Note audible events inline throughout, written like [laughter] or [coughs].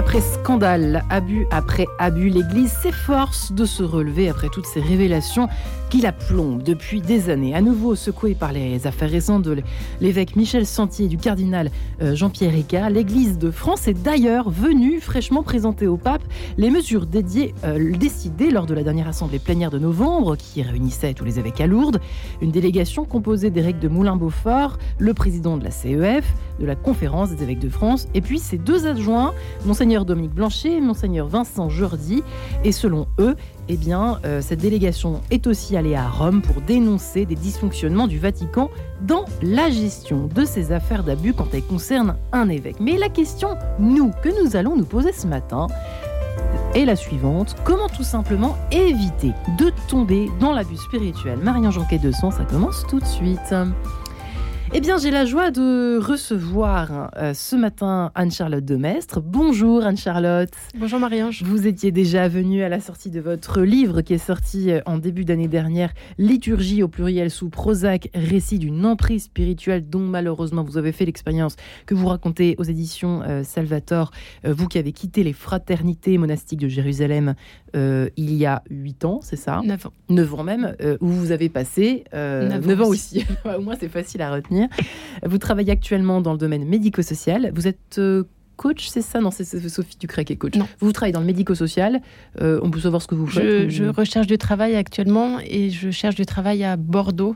Après scandale, abus après abus, l'Église s'efforce de se relever après toutes ces révélations qui la plombent depuis des années. À nouveau secouée par les affaires récentes de l'évêque Michel Santier et du cardinal euh, Jean-Pierre Ricard, l'Église de France est d'ailleurs venue fraîchement présenter au pape les mesures dédiées, euh, décidées lors de la dernière assemblée plénière de novembre qui réunissait tous les évêques à Lourdes. Une délégation composée d'Éric de Moulin-Beaufort, le président de la CEF, de la conférence des évêques de France, et puis ses deux adjoints, Monseigneur Dominique Blanchet et Monseigneur Vincent Jordi. Et selon eux, eh bien, euh, cette délégation est aussi allée à Rome pour dénoncer des dysfonctionnements du Vatican dans la gestion de ces affaires d'abus quand elles concernent un évêque. Mais la question, nous, que nous allons nous poser ce matin, est la suivante. Comment tout simplement éviter de tomber dans l'abus spirituel? Marie-Ange de Son, ça commence tout de suite. Eh bien, j'ai la joie de recevoir euh, ce matin Anne-Charlotte Demestre. Bonjour Anne-Charlotte. Bonjour Marie-Ange. Vous étiez déjà venue à la sortie de votre livre qui est sorti euh, en début d'année dernière, Liturgie au pluriel sous Prozac, récit d'une emprise spirituelle dont malheureusement vous avez fait l'expérience que vous racontez aux éditions euh, Salvator, vous qui avez quitté les fraternités monastiques de Jérusalem il y a 8 ans, c'est ça 9 ans. 9 ans même, où vous avez passé 9, ans aussi. [laughs] Au moins c'est facile à retenir. Vous travaillez actuellement dans le domaine médico-social. Vous êtes euh, coach, c'est ça? Non, c'est Sophie Ducret qui est coach. Non. Vous travaillez dans le médico-social. Euh, on peut savoir ce que vous faites je, recherche du travail actuellement et je cherche du travail à Bordeaux.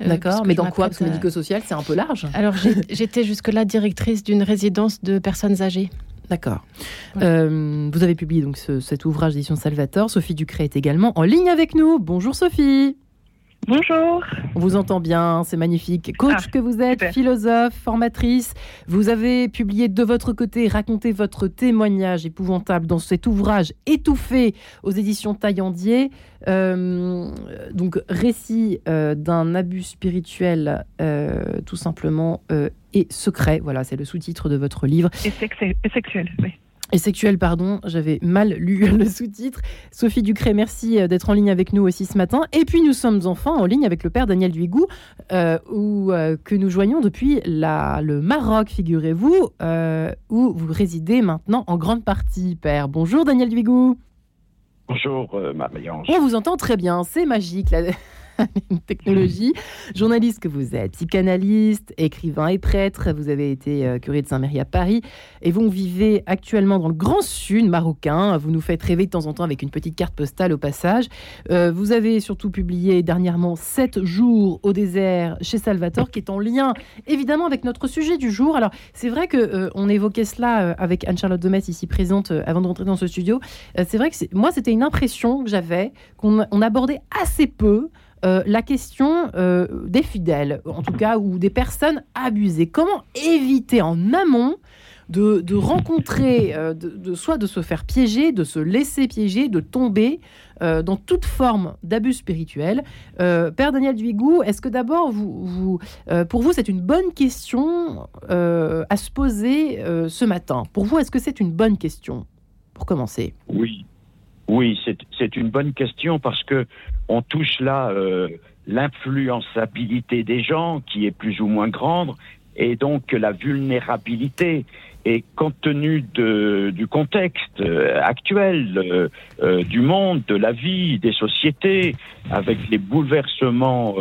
Euh, D'accord, mais dans quoi? Parce que médico-social, c'est un peu large. Alors, [laughs] j'étais jusque-là directrice d'une résidence de personnes âgées. D'accord. vous avez publié donc cet ouvrage d'édition Salvator. Sophie Ducret est également en ligne avec nous. Bonjour Sophie. Bonjour. On vous entend bien, c'est magnifique. Coach ah, que vous êtes, philosophe, formatrice, vous avez publié de votre côté, raconté votre témoignage épouvantable dans cet ouvrage étouffé aux éditions Taillandier. Euh, donc, récit euh, d'un abus spirituel euh, tout simplement et secret. Voilà, c'est le sous-titre de votre livre. Et, sexuel, oui et sexuel, pardon, j'avais mal lu [laughs] le sous-titre. Sophie Ducré, merci euh, d'être en ligne avec nous aussi ce matin. Et puis nous sommes enfin en ligne avec le père Daniel Duigou, euh, où, euh, que nous joignons depuis la, le Maroc, figurez-vous, où vous résidez maintenant en grande partie, père. Bonjour Daniel Duigou. Bonjour Marie-Ange. On vous entend très bien, c'est magique. Là. Une [laughs] technologie. Journaliste que vous êtes, psychanalyste, écrivain et prêtre. Vous avez été euh, curé de Saint-Méry à Paris et vous vivez actuellement dans le Grand Sud marocain. Vous nous faites rêver de temps en temps avec une petite carte postale au passage. Euh, vous avez surtout publié dernièrement 7 jours au désert chez Salvatore, qui est en lien évidemment avec notre sujet du jour. Alors c'est vrai que euh, on évoquait cela avec Anne-Charlotte Demes ici présente avant de rentrer dans ce studio. c'est vrai que moi c'était une impression que j'avais qu'on abordait assez peu euh, la question euh, des fidèles, en tout cas, ou des personnes abusées. Comment éviter en amont de, rencontrer, euh, de, soit de se faire piéger, de se laisser piéger, de tomber dans toute forme d'abus spirituel? Père Daniel Duigou, est-ce que d'abord, vous, pour vous, c'est une bonne question à se poser ce matin? Pour vous, est-ce que c'est une bonne question? Pour commencer. Oui, oui, c'est une bonne question parce que on touche là euh, l'influençabilité des gens qui est plus ou moins grande et donc la vulnérabilité. Et compte tenu du contexte euh, actuel euh, du monde, de la vie, des sociétés, avec les bouleversements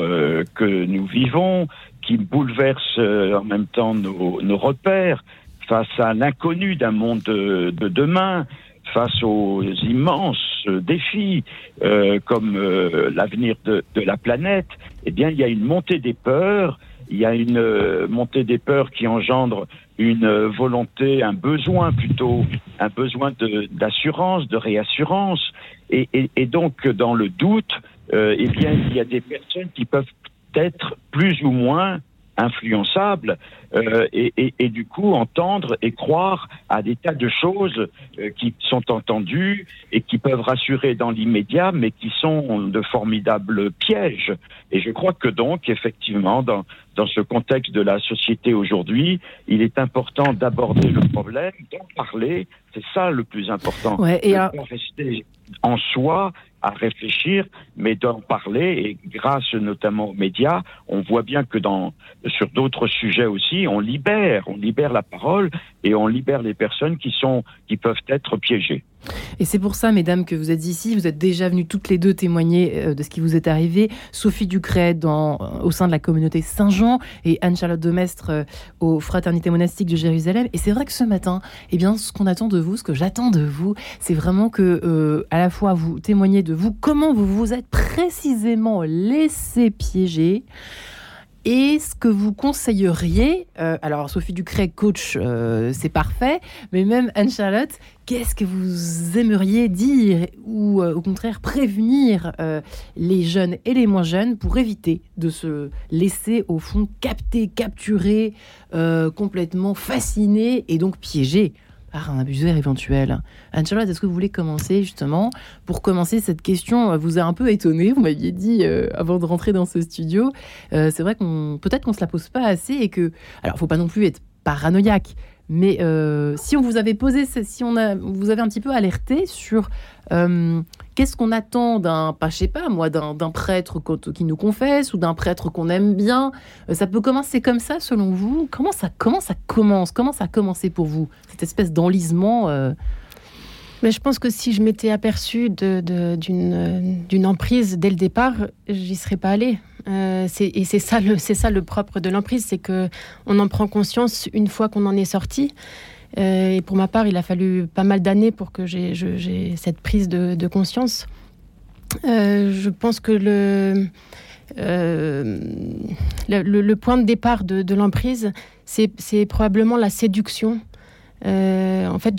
que nous vivons, qui bouleversent en même temps nos repères, face à l'inconnu d'un monde de demain, face aux immenses défis euh, comme euh, l'avenir de, de, la planète, eh bien, il y a une montée des peurs, il y a une euh, montée des peurs qui engendre une volonté, un besoin plutôt, un besoin d'assurance, de, réassurance, et, et, et, donc dans le doute, eh bien, il y a des personnes qui peuvent être plus ou moins influençable euh, et, et, et, du coup entendre et croire à des tas de choses euh, qui sont entendues et qui peuvent rassurer dans l'immédiat, mais qui sont de formidables pièges. Et je crois que donc, effectivement, dans, dans ce contexte de la société aujourd'hui, il est important d'aborder le problème, d'en parler. C'est ça le plus important. Ouais, et rester en soi à réfléchir, mais d'en parler. Et grâce notamment aux médias, on voit bien que dans, sur d'autres sujets aussi, on libère, on libère la parole et on libère les personnes qui sont, qui peuvent être piégées. Et c'est pour ça, mesdames, que vous êtes ici. Vous êtes déjà venues toutes les deux témoigner euh, de ce qui vous est arrivé. Sophie Ducret euh, au sein de la communauté Saint-Jean et Anne-Charlotte Demestre euh, aux Fraternités monastiques de Jérusalem. Et c'est vrai que ce matin, eh bien, ce qu'on attend de vous, ce que j'attends de vous, c'est vraiment que, à la fois, vous témoignez de vous, comment vous vous êtes précisément laissé piéger. Et ce que vous conseilleriez, alors Sophie Ducret, coach, c'est parfait, mais même Anne-Charlotte, qu'est-ce que vous aimeriez dire ou euh, au contraire prévenir euh, les jeunes et les moins jeunes pour éviter de se laisser au fond capter, capturer, euh, complètement fasciné et donc piégé par un abuseur éventuel. Anne-Charlotte, est-ce que vous voulez commencer justement Pour commencer, cette question vous a un peu étonné, vous m'aviez dit avant de rentrer dans ce studio. c'est vrai qu'on peut-être qu'on se la pose pas assez et que... Alors, faut pas non plus être paranoïaque, mais euh, si on vous avait posé, si on vous avez un petit peu alerté sur euh, qu'est-ce qu'on attend d'un, pas je sais pas moi, d'un, prêtre qui nous confesse ou d'un prêtre qu'on aime bien, euh, ça peut commencer comme ça selon vous? Comment ça, comment ça commence? Comment ça a commencé pour vous cette espèce d'enlisement mais je pense que si je m'étais aperçue d'une, d'une emprise dès le départ, j'y serais pas allée. Euh, et c'est ça, le, propre de l'emprise, c'est que on en prend conscience une fois qu'on en est sorti. Euh, et pour ma part, il a fallu pas mal d'années pour que j'ai, cette prise de, conscience. Euh, je pense que le, point de départ de, l'emprise, c'est, probablement la séduction en fait,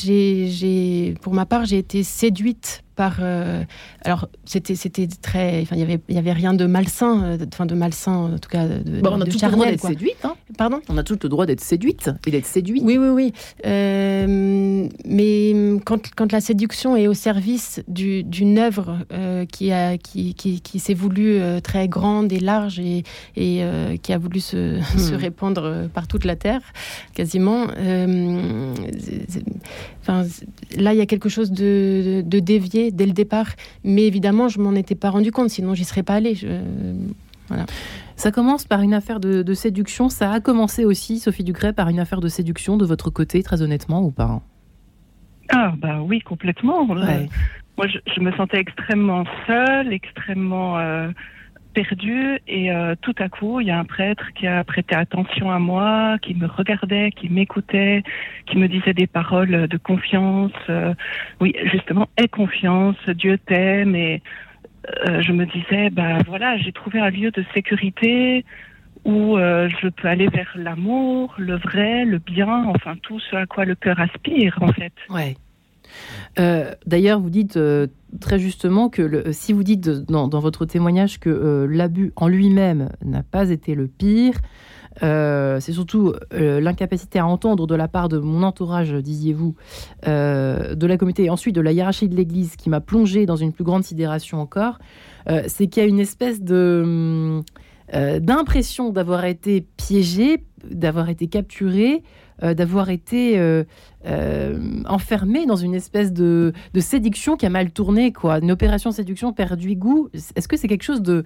pour ma part, j'ai été séduite euh, alors, c'était, c'était très. Enfin, il y avait, il y avait rien de malsain, euh, enfin, de malsain, en tout cas. De, on a tout le droit d'être séduite. Hein. Pardon? On a tout le droit d'être séduite et d'être séduite. Oui, oui, oui. Euh, mais quand, quand la séduction est au service du, d'une œuvre qui, a, qui, qui, qui s'est voulue très grande et large et, et qui a voulu se, [laughs] hmm. se, répandre par toute la terre, quasiment. Enfin, là, il y a quelque chose de, de dévié dès le départ. Mais évidemment, je m'en étais pas rendu compte, sinon j'y serais pas allée. voilà. Ça commence par une affaire de, séduction. Ça a commencé aussi, Sophie Ducret, par une affaire de séduction de votre côté, très honnêtement, ou pas Ah, bah oui, complètement. moi, je, me sentais extrêmement seule, extrêmement. Euh, perdu et euh, tout à coup, il y a un prêtre qui a prêté attention à moi, qui me regardait, qui m'écoutait, qui me disait des paroles de confiance. Euh, oui, justement, aie confiance, Dieu t'aime et euh, je me disais, bah voilà, j'ai trouvé un lieu de sécurité où je peux aller vers l'amour, le vrai, le bien, enfin tout ce à quoi le cœur aspire en fait. Ouais. Euh, d'ailleurs, vous dites euh, très justement que le, si vous dites dans, votre témoignage que euh, l'abus en lui-même n'a pas été le pire, c'est surtout l'incapacité à entendre de la part de mon entourage, disiez-vous, de la communauté et ensuite de la hiérarchie de l'Église qui m'a plongé dans une plus grande sidération encore, c'est qu'il y a une espèce d'impression d'avoir été piégé, d'avoir été capturé, euh, d'avoir été euh, euh, enfermé dans une espèce de, séduction qui a mal tourné, quoi. Une opération séduction perdu goût. Est-ce que c'est quelque chose de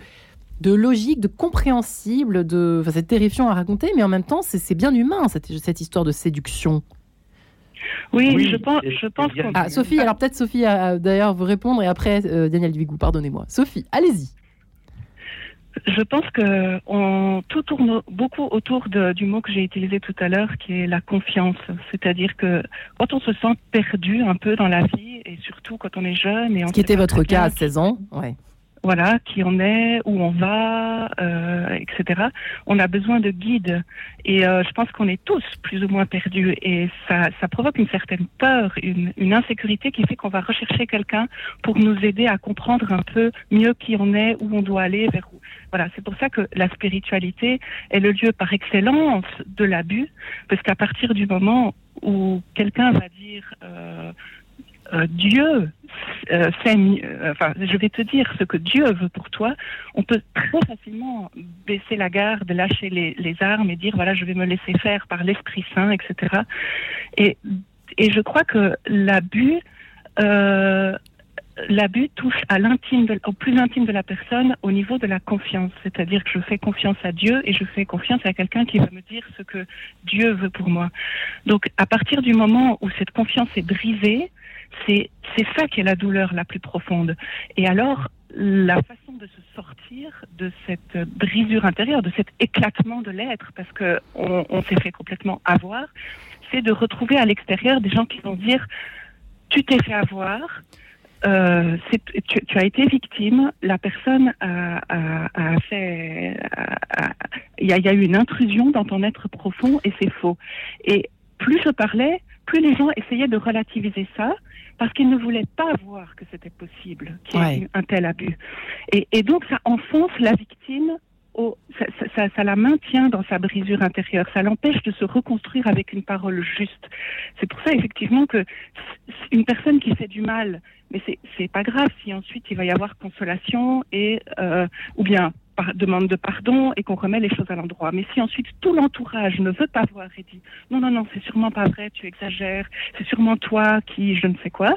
de logique, de compréhensible, de... Enfin, c'est terrifiant à raconter, mais en même temps, c'est bien humain, cette, cette histoire de séduction. Oui, je pense, je pense Ah, Sophie, alors peut-être Sophie a d'ailleurs vous répondre et après Daniel Duigou, pardonnez-moi. Sophie, allez-y je pense que on, tout tourne beaucoup autour de, du mot que j'ai utilisé tout à l'heure, qui est la confiance. C'est-à-dire que quand on se sent perdu un peu dans la vie, et surtout quand on est jeune, et ce qui était votre cas à 16 ans, ouais voilà, qui on est, où on va, euh, etc. On a besoin de guides. Et euh, je pense qu'on est tous plus ou moins perdus. Et ça, ça provoque une certaine peur, une, une insécurité qui fait qu'on va rechercher quelqu'un pour nous aider à comprendre un peu mieux qui on est, où on doit aller, vers où. Voilà, c'est pour ça que la spiritualité est le lieu par excellence de l'abus, parce qu'à partir du moment où quelqu'un va dire euh, euh, Dieu euh, euh, enfin, je vais te dire ce que Dieu veut pour toi, on peut très facilement baisser la garde, lâcher les, armes et dire voilà, je vais me laisser faire par l'Esprit Saint, etc. Et, je crois que l'abus euh, l'abus touche au plus intime de la personne, au niveau de la confiance. C'est-à-dire que je fais confiance à Dieu et je fais confiance à quelqu'un qui va me dire ce que Dieu veut pour moi. Donc, à partir du moment où cette confiance est brisée, c'est ça qui est la douleur la plus profonde. Et alors, la façon de se sortir de cette brisure intérieure, de cet éclatement de l'être, parce que on, s'est fait complètement avoir, c'est de retrouver à l'extérieur des gens qui vont dire tu t'es fait avoir, euh, tu, as été victime, la personne a, fait, il y, a eu une intrusion dans ton être profond et c'est faux. Et plus je parlais, plus les gens essayaient de relativiser ça parce qu'ils ne voulaient pas voir que c'était possible qu'il y ait ouais. un tel abus. Et, et donc ça enfonce la victime au, ça, ça, ça, la maintient dans sa brisure intérieure, ça l'empêche de se reconstruire avec une parole juste. C'est pour ça effectivement que une personne qui fait du mal, mais c'est pas grave si ensuite il va y avoir consolation et euh, ou bien demande de pardon et qu'on remet les choses à l'endroit. Mais si ensuite tout l'entourage ne veut pas voir et dit non non non c'est sûrement pas vrai, tu exagères, c'est sûrement toi qui je ne sais quoi,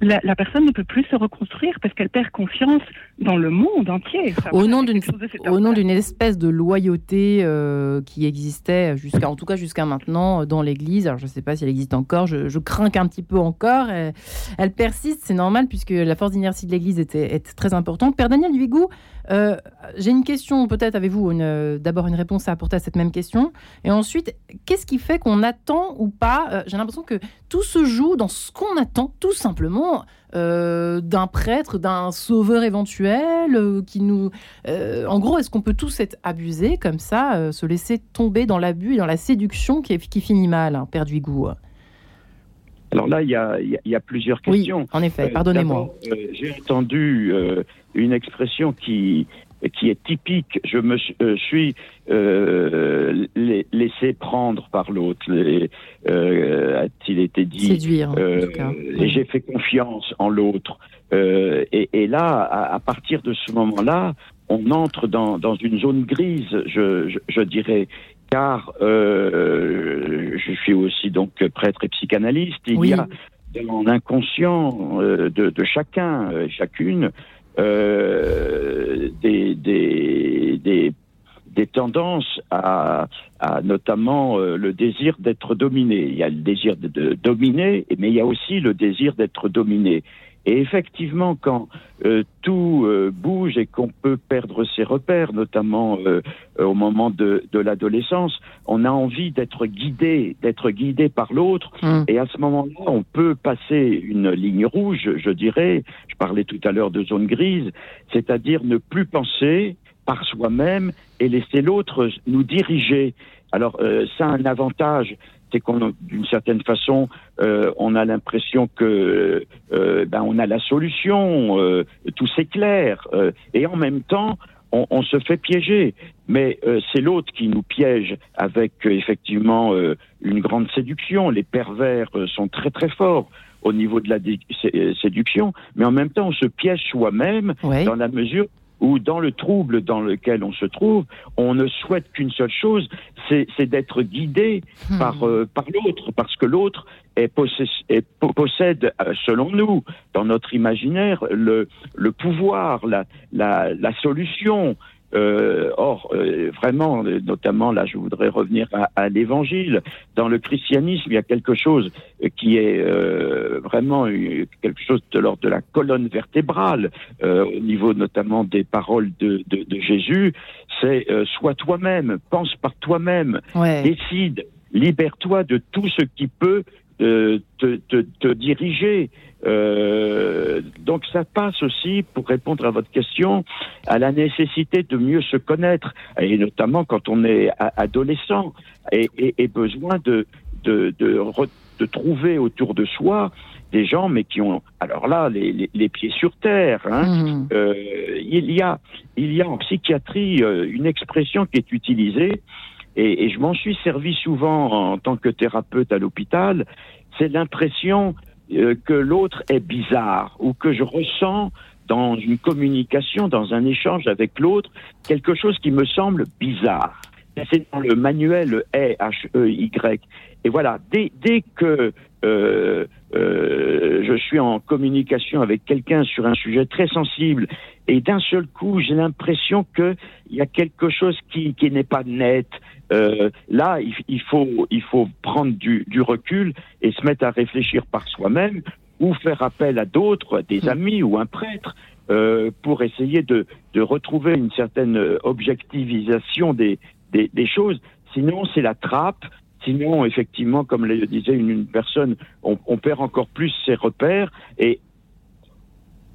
la, la, personne ne peut plus se reconstruire parce qu'elle perd confiance dans le monde entier. Au nom d'une au nom d'une espèce de loyauté euh, qui existait jusqu'à en tout cas jusqu'à maintenant dans l'Église. Alors je ne sais pas si elle existe encore. Je, je crains qu'un petit peu encore. Elle, elle persiste, c'est normal puisque la force d'inertie de l'Église était, est très importante. Père Daniel Duigou, euh, j'ai une question, peut-être avez-vous euh, d'abord une réponse à apporter à cette même question Et ensuite, qu'est-ce qui fait qu'on attend ou pas? Euh, J'ai l'impression que tout se joue dans ce qu'on attend, tout simplement, euh, d'un prêtre, d'un sauveur éventuel euh, qui nous. en gros, est-ce qu'on peut tous être abusés comme ça, se laisser tomber dans l'abus et dans la séduction qui, qui finit mal, hein, Père Duigou alors là, il y a, il y a plusieurs questions. Oui, en effet, pardonnez-moi. Euh, J'ai entendu euh, une expression qui, qui est typique. Je me euh, suis euh, laissé prendre par l'autre, euh, a-t-il été dit. Séduire. Euh, et j'ai fait confiance en l'autre. Et, et, là, à, à, partir de ce moment-là, on entre dans, dans une zone grise, je, je, je dirais car euh, je suis aussi donc prêtre et psychanalyste. Il oui. y a dans l'inconscient euh, de, de, chacun, euh, chacune, euh, des, des, des, des, tendances à, notamment euh, le désir d'être dominé. Il y a le désir de dominer, mais il y a aussi le désir d'être dominé. Et effectivement, quand euh, tout euh, bouge et qu'on peut perdre ses repères, notamment euh, au moment de, de l'adolescence, on a envie d'être guidé, d'être guidé par l'autre. Mmh. Et à ce moment-là, on peut passer une ligne rouge, je dirais. Je parlais tout à l'heure de zone grise, c'est-à-dire ne plus penser par soi-même et laisser l'autre nous diriger. Alors, euh, ça a un avantage, c'est qu'on, d'une certaine façon, euh, on a l'impression que euh, ben, on a la solution, euh, tout s'éclaire, euh, et en même temps, on, on, se fait piéger. Mais c'est l'autre qui nous piège avec effectivement une grande séduction. Les pervers sont très très forts au niveau de la séduction, mais en même temps, on se piège soi-même dans la mesure ou dans le trouble dans lequel on se trouve, on ne souhaite qu'une seule chose, c'est d'être guidé mmh. par, euh, par l'autre, parce que l'autre possède, euh, selon nous, dans notre imaginaire, le, le pouvoir, la, la, la solution, euh, or, euh, vraiment, notamment là, je voudrais revenir à, à l'évangile. Dans le christianisme, il y a quelque chose qui est euh, vraiment quelque chose de l'ordre de la colonne vertébrale, euh, au niveau notamment des paroles de, de, de Jésus. C'est euh, sois toi-même, pense par toi-même, ouais. décide, libère-toi de tout ce qui peut te, te, te, diriger. Euh, donc ça passe aussi, pour répondre à votre question, à la nécessité de mieux se connaître, et notamment quand on est adolescent, et, et, et besoin de, de, de, de, trouver autour de soi des gens, mais qui ont, alors là, les, les, les pieds sur terre. Hein. Mmh. Euh, il, y a, il y a en psychiatrie euh, une expression qui est utilisée, et, et je m'en suis servi souvent en tant que thérapeute à l'hôpital, c'est l'impression euh, que l'autre est bizarre ou que je ressens dans une communication, dans un échange avec l'autre, quelque chose qui me semble bizarre. c'est dans le manuel E H E Y. Et voilà, dès, dès que euh, euh, je suis en communication avec quelqu'un sur un sujet très sensible et d'un seul coup j'ai l'impression qu'il y a quelque chose qui, qui n'est pas net. Euh, là, il, il, faut, il faut prendre du, du recul et se mettre à réfléchir par soi-même ou faire appel à d'autres, des Mm. amis ou un prêtre, euh, pour essayer de, de retrouver une certaine objectivisation des, des, des choses. Sinon, c'est la trappe. Sinon, effectivement, comme le disait une, une personne, on, on perd encore plus ses repères et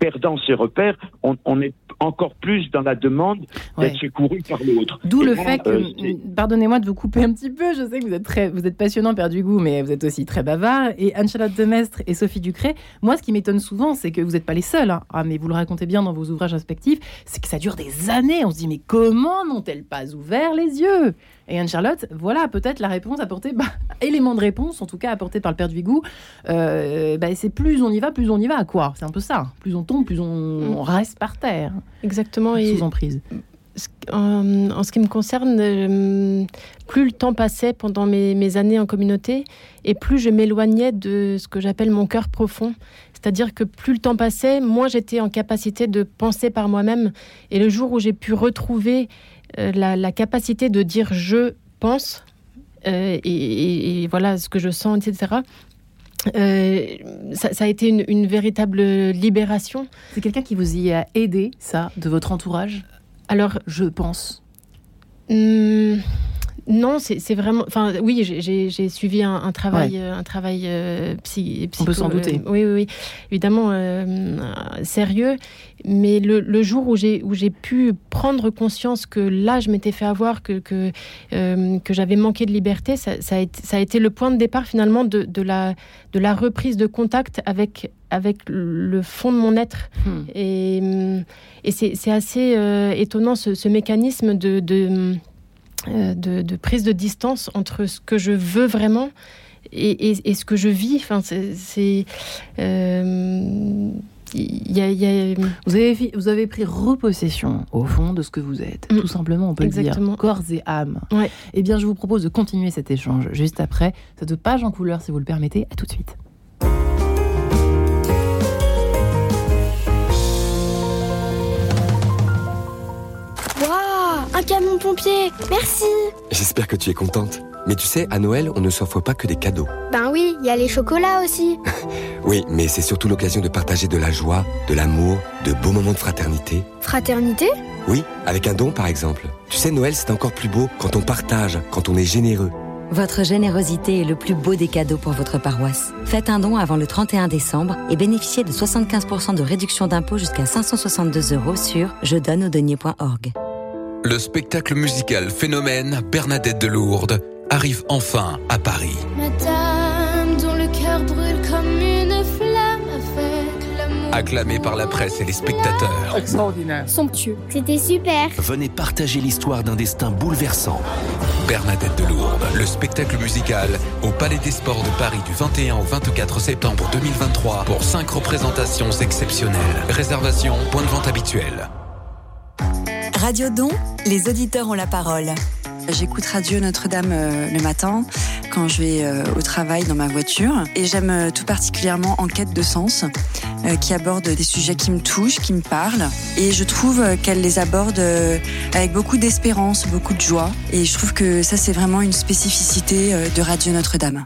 perdant ses repères, on, on est encore plus dans la demande d'être Ouais. secouru par l'autre. D'où le moi, fait que, euh, pardonnez-moi de vous couper un petit peu, je sais que vous êtes très, vous êtes passionnant, père du goût, mais vous êtes aussi très bavard. Et Anne-Charlotte Demestre et Sophie Ducré, moi, ce qui m'étonne souvent, c'est que vous n'êtes pas les seuls. hein. Ah, mais vous le racontez bien dans vos ouvrages respectifs, c'est que ça dure des années. On se dit, mais comment n'ont-elles pas ouvert les yeux? Et Anne-Charlotte, voilà peut-être la réponse apportée, bah, [laughs] élément de réponse, en tout cas apporté par le père du goût. Euh, bah, c'est plus on y va, plus on y va, quoi. C'est un peu ça. Plus on tombe, plus on, Mm. on reste par terre, Exactement. Et sous emprise. ce- en, en ce qui me concerne, euh, plus le temps passait pendant mes, mes années en communauté, et plus je m'éloignais de ce que j'appelle mon cœur profond. C'est-à-dire que plus le temps passait, moins j'étais en capacité de penser par moi-même. Et le jour où j'ai pu retrouver la, la capacité de dire je pense, euh, et, et- et voilà ce que je sens, etc., euh, ça, ça a été une, une véritable libération. C'est quelqu'un qui vous y a aidé, ça, de votre entourage? Alors, Je pense. Hum, non, c'est vraiment. Enfin, oui, j'ai- suivi un, un travail, euh, un travail euh, psy, On peut s'en douter. euh, oui, oui, oui, évidemment euh, sérieux. Mais le, le jour où j'ai où j'ai pu prendre conscience que là, je m'étais fait avoir, que que, que j'avais manqué de liberté, ça, ça a été, ça a été le point de départ finalement de, de la de la reprise de contact avec avec le fond de mon être. Hmm. Et, et c'est assez étonnant ce, ce mécanisme de, de, de, de prise de distance entre ce que je veux vraiment et, et- et ce que je vis. Enfin, c'est. euh, il y a- il y a- Vous avez, vous avez pris repossession, au fond, de ce que vous êtes. Mm. Tout simplement, on peut le dire. Corps et âme. Ouais. Eh bien, je vous propose de continuer cet échange juste après. Cette page en couleur, si vous le permettez. À tout de suite. Un camion pompier Merci J'espère que tu es contente. Mais tu sais, à Noël, on ne s'offre pas que des cadeaux. Ben oui, il y a les chocolats aussi. [laughs] Oui, mais c'est surtout l'occasion de partager de la joie, de l'amour, de beaux moments de fraternité. Fraternité? Oui, avec un don par exemple. Tu sais, Noël, c'est encore plus beau quand on partage, quand on est généreux. Votre générosité est le plus beau des cadeaux pour votre paroisse. Faites un don avant le 31 décembre et bénéficiez de 75% de réduction d'impôt jusqu'à 562 euros sur je donne au denier.org. Le spectacle musical Phénomène Bernadette de Lourdes arrive enfin à Paris. Madame dont le cœur brûle comme une flamme avec l'amour. Acclamé par la presse et les spectateurs. Extraordinaire. Somptueux. C'était super. Venez partager l'histoire d'un destin bouleversant. Bernadette de Lourdes, le spectacle musical au Palais des Sports de Paris du 21 au 24 septembre 2023 pour 5 représentations exceptionnelles. Réservation, point de vente habituel. Radio Don, les auditeurs ont la parole. J'écoute Radio Notre-Dame euh, le matin quand je vais euh, au travail dans ma voiture et j'aime euh, tout particulièrement Enquête de sens qui aborde des sujets qui me touchent, qui me parlent et je trouve qu'elle les aborde avec beaucoup d'espérance, beaucoup de joie et je trouve que ça c'est vraiment une spécificité de Radio Notre-Dame.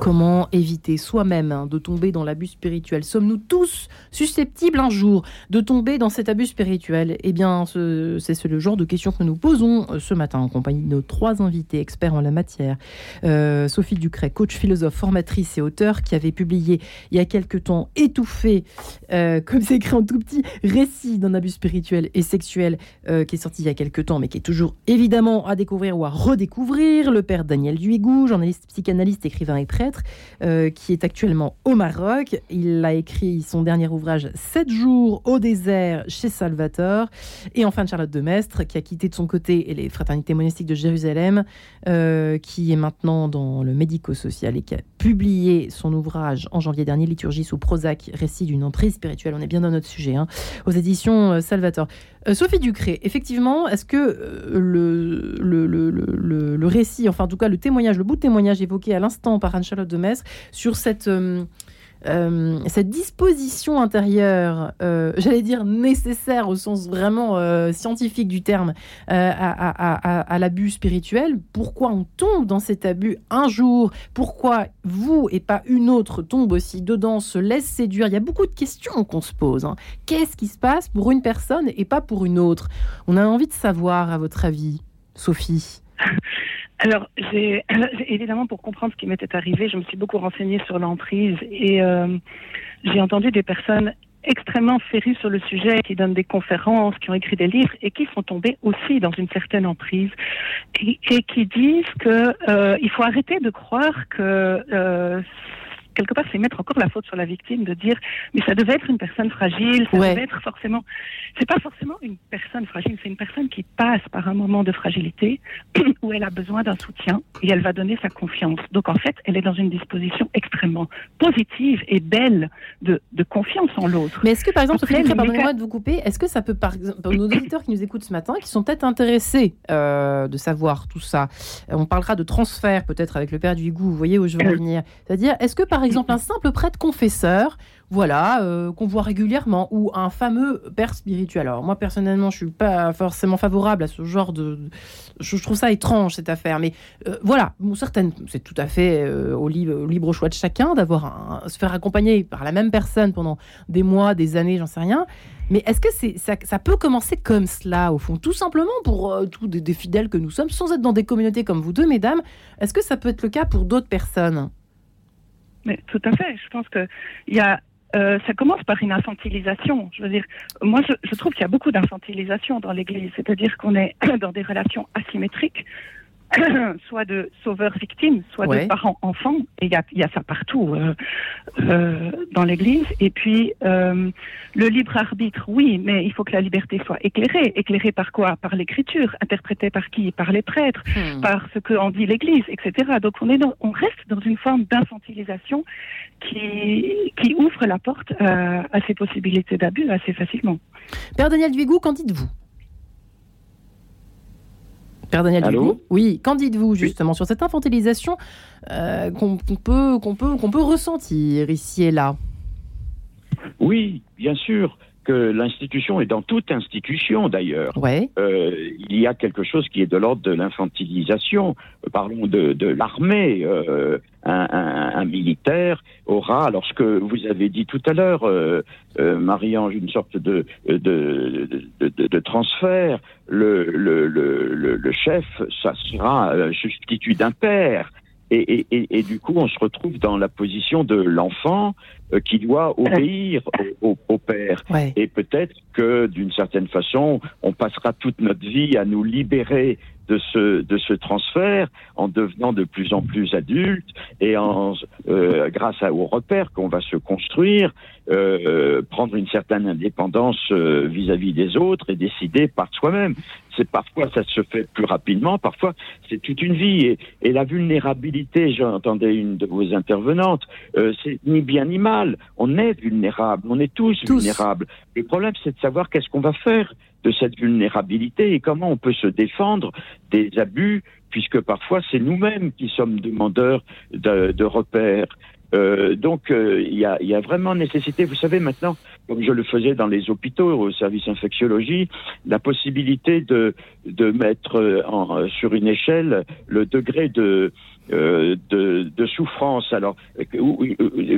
Comment éviter soi-même hein, de tomber dans l'abus spirituel? Sommes-nous tous susceptibles un jour de tomber dans cet abus spirituel? Eh bien, ce- c'est ce- le genre de questions que nous posons euh, ce matin en compagnie de nos trois invités experts en la matière. Euh, Sophie Ducret, coach philosophe, formatrice et auteur, qui avait publié il y a quelque temps Étouffé, euh, comme c'est écrit tout petit, récit d'un abus spirituel et sexuel, qui est sorti il y a quelque temps, mais qui est toujours évidemment à découvrir ou à redécouvrir. Le père Daniel Duigou, journaliste, psychanalyste, écrivain et prêtre Euh, qui est actuellement au Maroc. Il a écrit son dernier ouvrage 7 jours au désert chez Salvatore. Et enfin Charlotte de Mestre, qui a quitté de son côté les fraternités monastiques de Jérusalem, euh, qui est maintenant dans le médico-social et qui a publié son ouvrage en janvier dernier, Liturgie sous Prozac, récit d'une entrée spirituelle. On est bien dans notre sujet, hein, aux éditions euh, Salvatore. Sophie Ducré, effectivement, est-ce que le, récit, enfin en tout cas le témoignage, le bout de témoignage évoqué à l'instant par Anne-Charlotte de Mestre sur cette... Euh, cette disposition intérieure, euh, j'allais dire nécessaire au sens vraiment euh, scientifique du terme, à, l'abus spirituel, pourquoi on tombe dans cet abus un jour, pourquoi vous et pas une autre tombe aussi dedans, se laisse séduire, il y a beaucoup de questions qu'on se pose. Hein. Qu'est-ce qui se passe pour une personne et pas pour une autre? On a envie de savoir, à votre avis, Sophie. [laughs] Alors, j'ai [clears throat] évidemment pour comprendre ce qui m'était arrivé, je me suis beaucoup renseignée sur l'emprise et euh, j'ai entendu des personnes extrêmement férues sur le sujet, qui donnent des conférences, qui ont écrit des livres et qui sont tombées aussi dans une certaine emprise et, qui disent que euh, il faut arrêter de croire que euh, quelque part, c'est mettre encore la faute sur la victime de dire, mais ça devait être une personne fragile, ça devait être forcément. C'est pas forcément une personne fragile, c'est une personne qui passe par un moment de fragilité [clears throat] où elle a besoin d'un soutien et elle va donner sa confiance. Donc en fait, elle est dans une disposition extrêmement positive et belle de, de confiance en l'autre. Mais est-ce que par exemple, Sophie, pardonnez-moi de vous couper, est-ce que ça peut, par exemple, pour nos auditeurs qui nous écoutent ce matin, qui sont peut-être intéressés euh, de savoir tout ça, on parlera de transfert peut-être avec le père du goût, vous voyez où je veux en venir. C'est-à-dire, est-ce que par exemple un simple prêtre confesseur, voilà, euh, qu'on voit régulièrement, ou un fameux père spirituel. Alors moi personnellement, je suis pas forcément favorable à ce genre de, je, trouve ça étrange cette affaire, mais euh, voilà, certaines, c'est tout à fait euh, au, libre, choix de chacun d'avoir se faire accompagner par la même personne pendant des mois, des années, j'en sais rien. Mais est-ce que c'est ça, peut commencer comme cela, au fond, tout simplement pour tous des, des fidèles que nous sommes, sans être dans des communautés comme vous deux, mesdames Est-ce que ça peut être le cas pour d'autres personnes? Mais tout à fait. Je pense que il y a euh, ça commence par une infantilisation. Je veux dire, moi, je, je trouve qu'il y a beaucoup d'infantilisation dans l'Église, c'est-à-dire qu'on est [clears throat] dans des relations asymétriques [coughs] soit de sauveurs-victimes, soit de parents-enfants. Et il y a, y a, ça partout euh, euh, dans l'Église. Et puis, euh, le libre arbitre, oui, mais il faut que la liberté soit éclairée. Éclairée par quoi? Par l'Écriture. Interprétée par qui? Par les prêtres, hmm. par ce que en dit l'Église, etc. Donc, on, est dans, on reste dans une forme d'infantilisation qui, qui ouvre la porte à, à ces possibilités d'abus assez facilement. Père Daniel Duigou, qu'en dites-vous? Père Daniel Allô Oui, qu'en dites-vous justement sur cette infantilisation euh, qu'on peut, qu'on peut, qu'on peut ressentir ici et là? Oui, bien sûr que l'institution, et dans toute institution d'ailleurs, euh, il y a quelque chose qui est de l'ordre de l'infantilisation. Parlons de, de l'armée. Euh, un, militaire aura, alors ce que vous avez dit tout à l'heure, euh, Marie-Ange, une sorte de, de, de, transfert, le, le, le, le, chef, ça sera substitut d'un père. Et, et, et, du coup, on se retrouve dans la position de l'enfant euh, qui doit obéir au, au, père. Et peut-être que, d'une certaine façon, on passera toute notre vie à nous libérer de ce de ce transfert en devenant de plus en plus adulte et en euh, grâce à, aux repères qu'on va se construire euh, prendre une certaine indépendance euh, vis-à-vis des autres et décider par soi-même c'est parfois ça se fait plus rapidement parfois c'est toute une vie et, et la vulnérabilité j'entendais une de vos intervenantes euh, c'est ni bien ni mal on est vulnérable on est tous, tous. vulnérables le problème c'est de savoir qu'est-ce qu'on va faire de cette vulnérabilité et comment on peut se défendre des abus, puisque parfois c'est nous-mêmes qui sommes demandeurs de, de repères. Euh, donc euh, il y, a, vraiment nécessité, vous savez maintenant, comme je le faisais dans les hôpitaux au service infectiologie, la possibilité de, de mettre en, sur une échelle le degré de, euh, de, de, souffrance. Alors, où,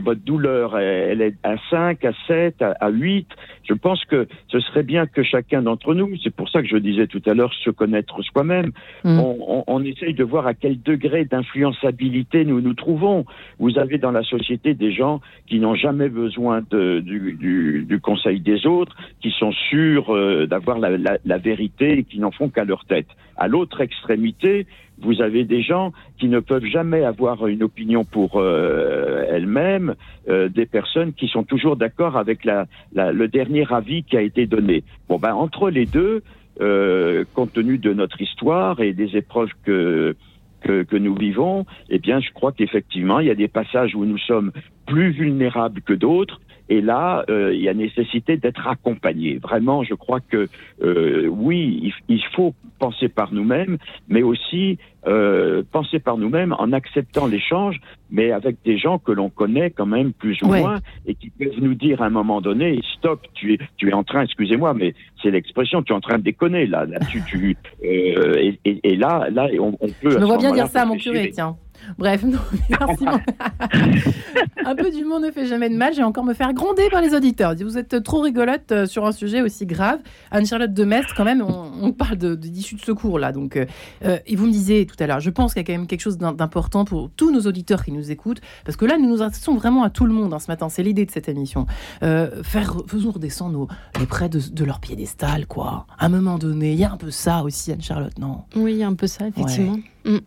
votre douleur, elle est à 5, à 7, à, 8. Je pense que ce serait bien que chacun d'entre nous, c'est pour ça que je disais tout à l'heure, se connaître soi-même, mm. on, on, on, essaye de voir à quel degré d'influençabilité nous nous trouvons. Vous avez dans la société des gens qui n'ont jamais besoin de, du, du, du, conseil des autres, qui sont sûrs euh, d'avoir la, la, la vérité et qui n'en font qu'à leur tête. À l'autre extrémité, vous avez des gens qui ne peuvent jamais avoir une opinion pour euh, elles-mêmes, euh, des personnes qui sont toujours d'accord avec le dernier avis qui a été donné. Bon, ben entre les deux, euh, compte tenu de notre histoire et des épreuves que que, que nous vivons, eh bien, je crois qu'effectivement, il y a des passages où nous sommes plus vulnérables que d'autres, et là, euh, il y a nécessité d'être accompagné. Vraiment, je crois que euh, oui, il, faut penser par nous-mêmes, mais aussi euh, penser par nous-mêmes en acceptant l'échange, mais avec des gens que l'on connaît quand même plus ou Ouais. moins et qui peuvent nous dire à un moment donné, stop, tu es, tu es en train, excusez-moi, mais c'est l'expression, tu es en train de déconner là, là tu, tu, euh, et, et, et là, là, on, on peut. Je me vois bien dire ça à mon curé, tiens. Bref, non, [laughs] merci. mon- [laughs] un peu d'humour ne fait jamais de mal. J'ai encore me faire gronder par les auditeurs. Vous êtes trop rigolote euh, sur un sujet aussi grave. Anne-Charlotte de Mestre, quand même, on, on parle de- de- d'issue de, secours là. Donc, euh, euh, et vous me disiez tout à l'heure, je pense qu'il y a quand même quelque chose d'im- d'important pour tous nos auditeurs qui nous écoutent, parce que là, nous nous adressons vraiment à tout le monde hein, ce matin. C'est l'idée de cette émission. Euh, faire, faisons redescendre nos, les prêts de, de leur piédestal, quoi. À un moment donné, il y a un peu ça aussi, Anne-Charlotte, non? Oui, il y a un peu ça, effectivement. Mm.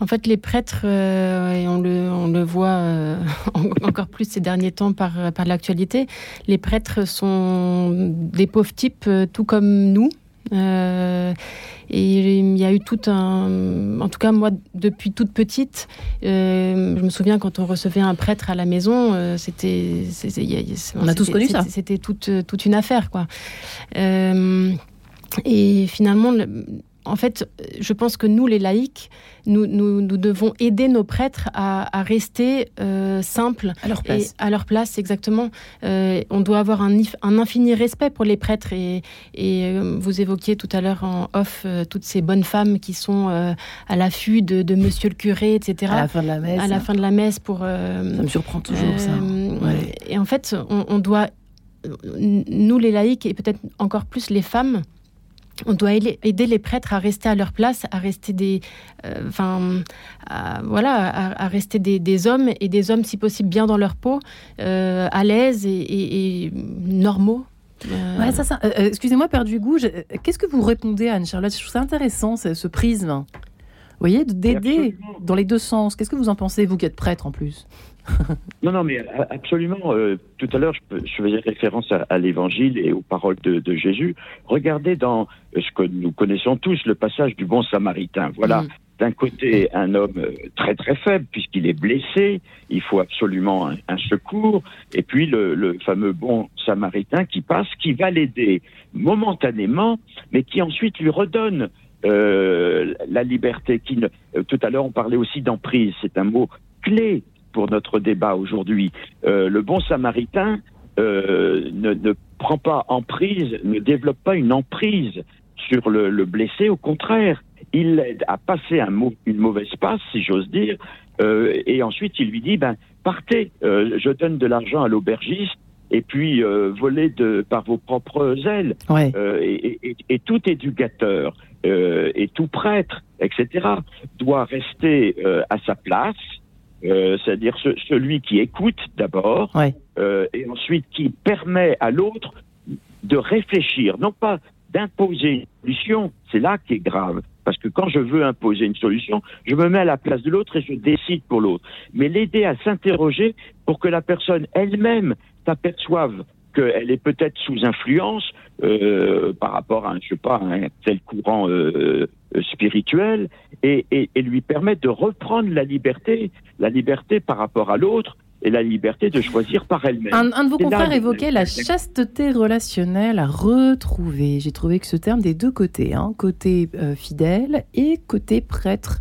En fait, les prêtres, euh, et on, le, on le voit euh, [laughs] en- encore plus ces derniers temps par, par l'actualité, les prêtres sont des pauvres types euh, tout comme nous. Euh, et il y a eu tout un... En tout cas, moi, depuis toute petite, euh, je me souviens quand on recevait un prêtre à la maison, euh, c'était... On a tous c'était- connu ça. c'était- toute, toute une affaire, quoi. Euh, et finalement, le- en fait, je pense que nous, les laïcs, nous, nous, nous devons aider nos prêtres à, à rester euh, simples. À leur place. Et à leur place, exactement. Euh, on doit avoir un, infini respect pour les prêtres. Et, et euh, vous évoquiez tout à l'heure en off euh, toutes ces bonnes femmes qui sont à l'affût de, de monsieur le curé, etc. À la fin de la messe. À la fin de la messe pour... Ça me surprend toujours, ça. Ouais. Et en fait, on, on doit, nous les laïcs et peut-être encore plus les femmes, on doit aider les prêtres à rester à leur place, à rester des, euh, enfin, à- voilà, à, à rester des, des hommes et des hommes si possible bien dans leur peau, euh, à l'aise et, et- et normaux. Euh, Ouais, ça, ça. Excusez-moi, perdu goût. je- Qu'est-ce que vous répondez à Anne-Charlotte? Je trouve ça intéressant, ce, ce prisme. Vous voyez, de- d'aider dans les deux sens. Qu'est-ce que vous en pensez, vous qui êtes prêtre en plus? [laughs] Non, non, mais absolument. euh, tout à l'heure, je, faisais référence à, à l'Évangile et aux paroles de, de Jésus. Regardez dans euh, ce que nous connaissons tous, le passage du bon Samaritain. Voilà. Mm. D'un côté, un homme euh, très très faible puisqu'il est blessé, il faut absolument un, un secours, et puis le, le fameux bon Samaritain qui passe, qui va l'aider momentanément, mais qui ensuite lui redonne euh, la liberté. Qui ne- tout à l'heure, on parlait aussi d'emprise. C'est un mot clé pour notre débat aujourd'hui. Euh, le bon samaritain euh, ne, ne prend pas emprise, ne développe pas une emprise sur le, le blessé, au contraire, il l'aide à passer un une mauvaise passe, si j'ose dire, euh, et ensuite il lui dit, ben, partez, je donne de l'argent à l'aubergiste, et puis euh, volez de, par vos propres ailes. Ouais. Euh, et, et- et tout éducateur euh, et tout prêtre, etc., doit rester à sa place, euh, c'est-à-dire ce- celui qui écoute d'abord, Ouais. euh, et ensuite qui permet à l'autre de réfléchir, non pas d'imposer une solution, c'est là qui est grave. Parce que quand je veux imposer une solution, je me mets à la place de l'autre et je décide pour l'autre. Mais l'aider à s'interroger pour que la personne elle-même s'aperçoive qu'elle est peut-être sous influence euh, par rapport à, un, je sais pas, un tel courant euh, spirituel et, et, et lui permettre de reprendre la liberté, la liberté par rapport à l'autre et la liberté de choisir par elle-même. Un, un de vos confrères évoquait la chasteté relationnelle à retrouver. J'ai trouvé que ce terme des deux côtés, hein, côté euh, fidèle et côté prêtre.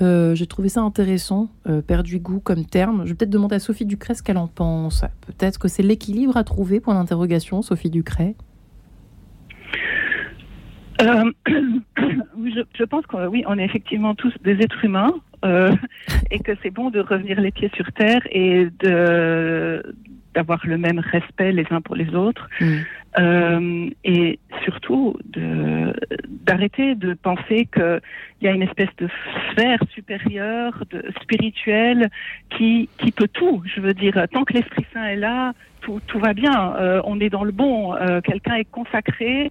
Euh, J'ai trouvé ça intéressant, euh, perdu goût comme terme. Je vais peut-être demander à Sophie Ducret ce qu'elle en pense. Peut-être que c'est l'équilibre à trouver, point d'interrogation, Sophie Ducret. Euh, [clears throat] je, je pense qu'on oui, on est effectivement tous des êtres humains euh, et que c'est bon de revenir les pieds sur terre et de d'avoir le même respect les uns pour les autres euh, et surtout de d'arrêter de penser qu'il y a une espèce de sphère supérieure, de spirituelle qui qui peut tout. Je veux dire, tant que l'Esprit Saint est là, tout tout va bien. Euh, on est dans le bon. Quelqu'un est consacré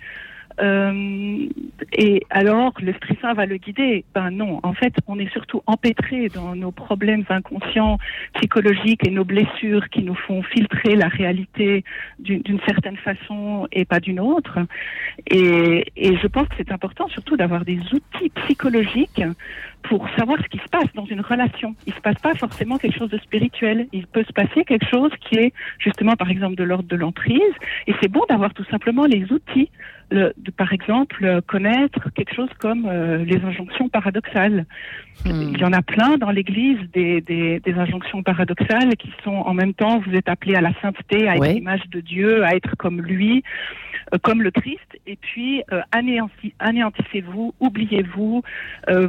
Euh, et alors, l'Esprit Saint va le guider Ben non, en fait, on est surtout empêtré dans nos problèmes inconscients, psychologiques et nos blessures qui nous font filtrer la réalité d'une certaine façon et pas d'une autre. Et, et je pense que c'est important surtout d'avoir des outils psychologiques pour savoir ce qui se passe dans une relation. Il se passe pas forcément quelque chose de spirituel. Il peut se passer quelque chose qui est justement, par exemple, de l'ordre de l'emprise. Et c'est bon d'avoir tout simplement les outils, le, de, par exemple, connaître quelque chose comme euh, les injonctions paradoxales. Hmm. Il y en a plein dans l'Église des, des, des, injonctions paradoxales qui sont en même temps, vous êtes appelé à la sainteté, à être l'image de Dieu, à être comme lui. Euh, comme le Christ, et puis euh, anéantissez-vous, oubliez-vous, euh,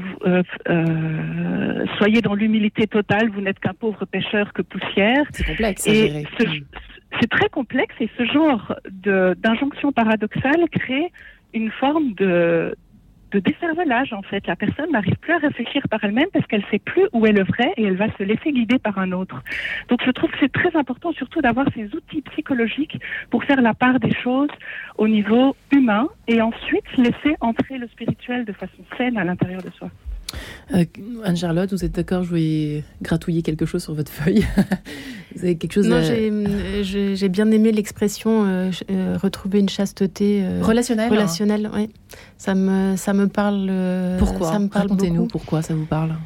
soyez dans l'humilité totale, vous n'êtes qu'un pauvre pécheur que poussière. C'est complexe. Et c'est très complexe et ce genre d'injonction paradoxale crée une forme de, de décervelage en fait. La personne n'arrive plus à réfléchir par elle-même parce qu'elle sait plus où est le vrai et elle va se laisser guider par un autre. Donc je trouve que c'est très important surtout d'avoir ces outils psychologiques pour faire la part des choses au niveau humain et ensuite laisser entrer le spirituel de façon saine à l'intérieur de soi. Euh, Anne-Charlotte, vous êtes d'accord Je voulais gratouiller quelque chose sur votre feuille. [laughs] vous avez quelque chose Non, j'ai bien aimé l'expression euh, euh, retrouver une chasteté relationnelle. Relationnelle, oui. Ça me, ça me parle. pourquoi? Ça me parle Racontez-nous pourquoi ça vous parle.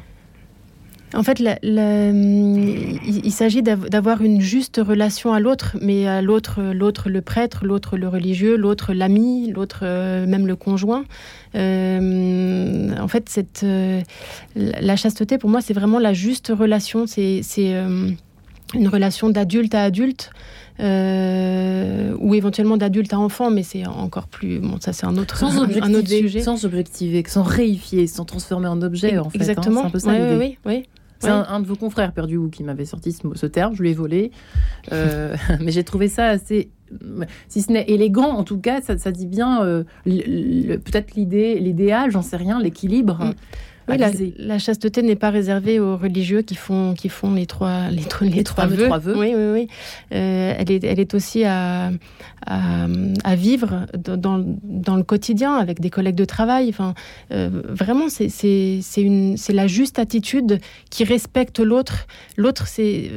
En fait, il, s'agit d'avoir une juste relation à l'autre, mais à l'autre, l'autre le prêtre, l'autre le religieux, l'autre l'ami, l'autre euh, même le conjoint. Euh, en fait, cette, euh, la chasteté, pour moi, c'est vraiment la juste relation. C'est une relation d'adulte à adulte. ou éventuellement d'adulte à enfant, mais c'est encore plus. Bon, ça, c'est un autre, sans un, autre sujet. Sans objectiver, sans réifier, sans transformer en objet, en fait. Hein. Exactement. c'est un peu ça oui, oui, oui, c'est un, de vos confrères perdu ou qui m'avait sorti ce, terme, je lui ai volé. Euh, [laughs] mais j'ai trouvé ça assez, si ce n'est élégant, en tout cas, ça, dit bien euh, peut-être l'idée, l'idéal, j'en sais rien, l'équilibre. Mm. Oui, la, chasteté n'est pas réservée aux religieux qui font, qui font les trois, les, les, trois, vœux. Oui, oui, oui. Euh, elle, est, elle est aussi à, à, vivre dans, dans, le quotidien avec des collègues de travail. Enfin, euh, vraiment, c'est la juste attitude qui respecte l'autre. L'autre, c'est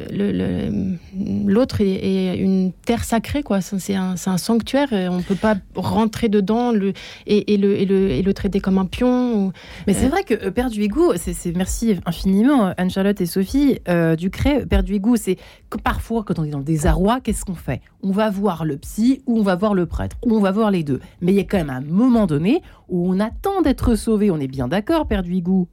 l'autre est, une terre sacrée, quoi. C'est un, un, sanctuaire. on ne peut pas rentrer dedans le, et, et, le, et, le, et le traiter comme un pion. Mais c'est euh, vrai que Père Duigou, c'est merci infiniment Anne-Charlotte et Sophie euh, Ducré. Père Duigou, c'est que parfois quand on est dans le désarroi, qu'est-ce qu'on fait? On va voir le psy ou on va voir le prêtre ou on va voir les deux. Mais il y a quand même un moment donné où on attend d'être sauvé. On est bien d'accord, Père Duigou,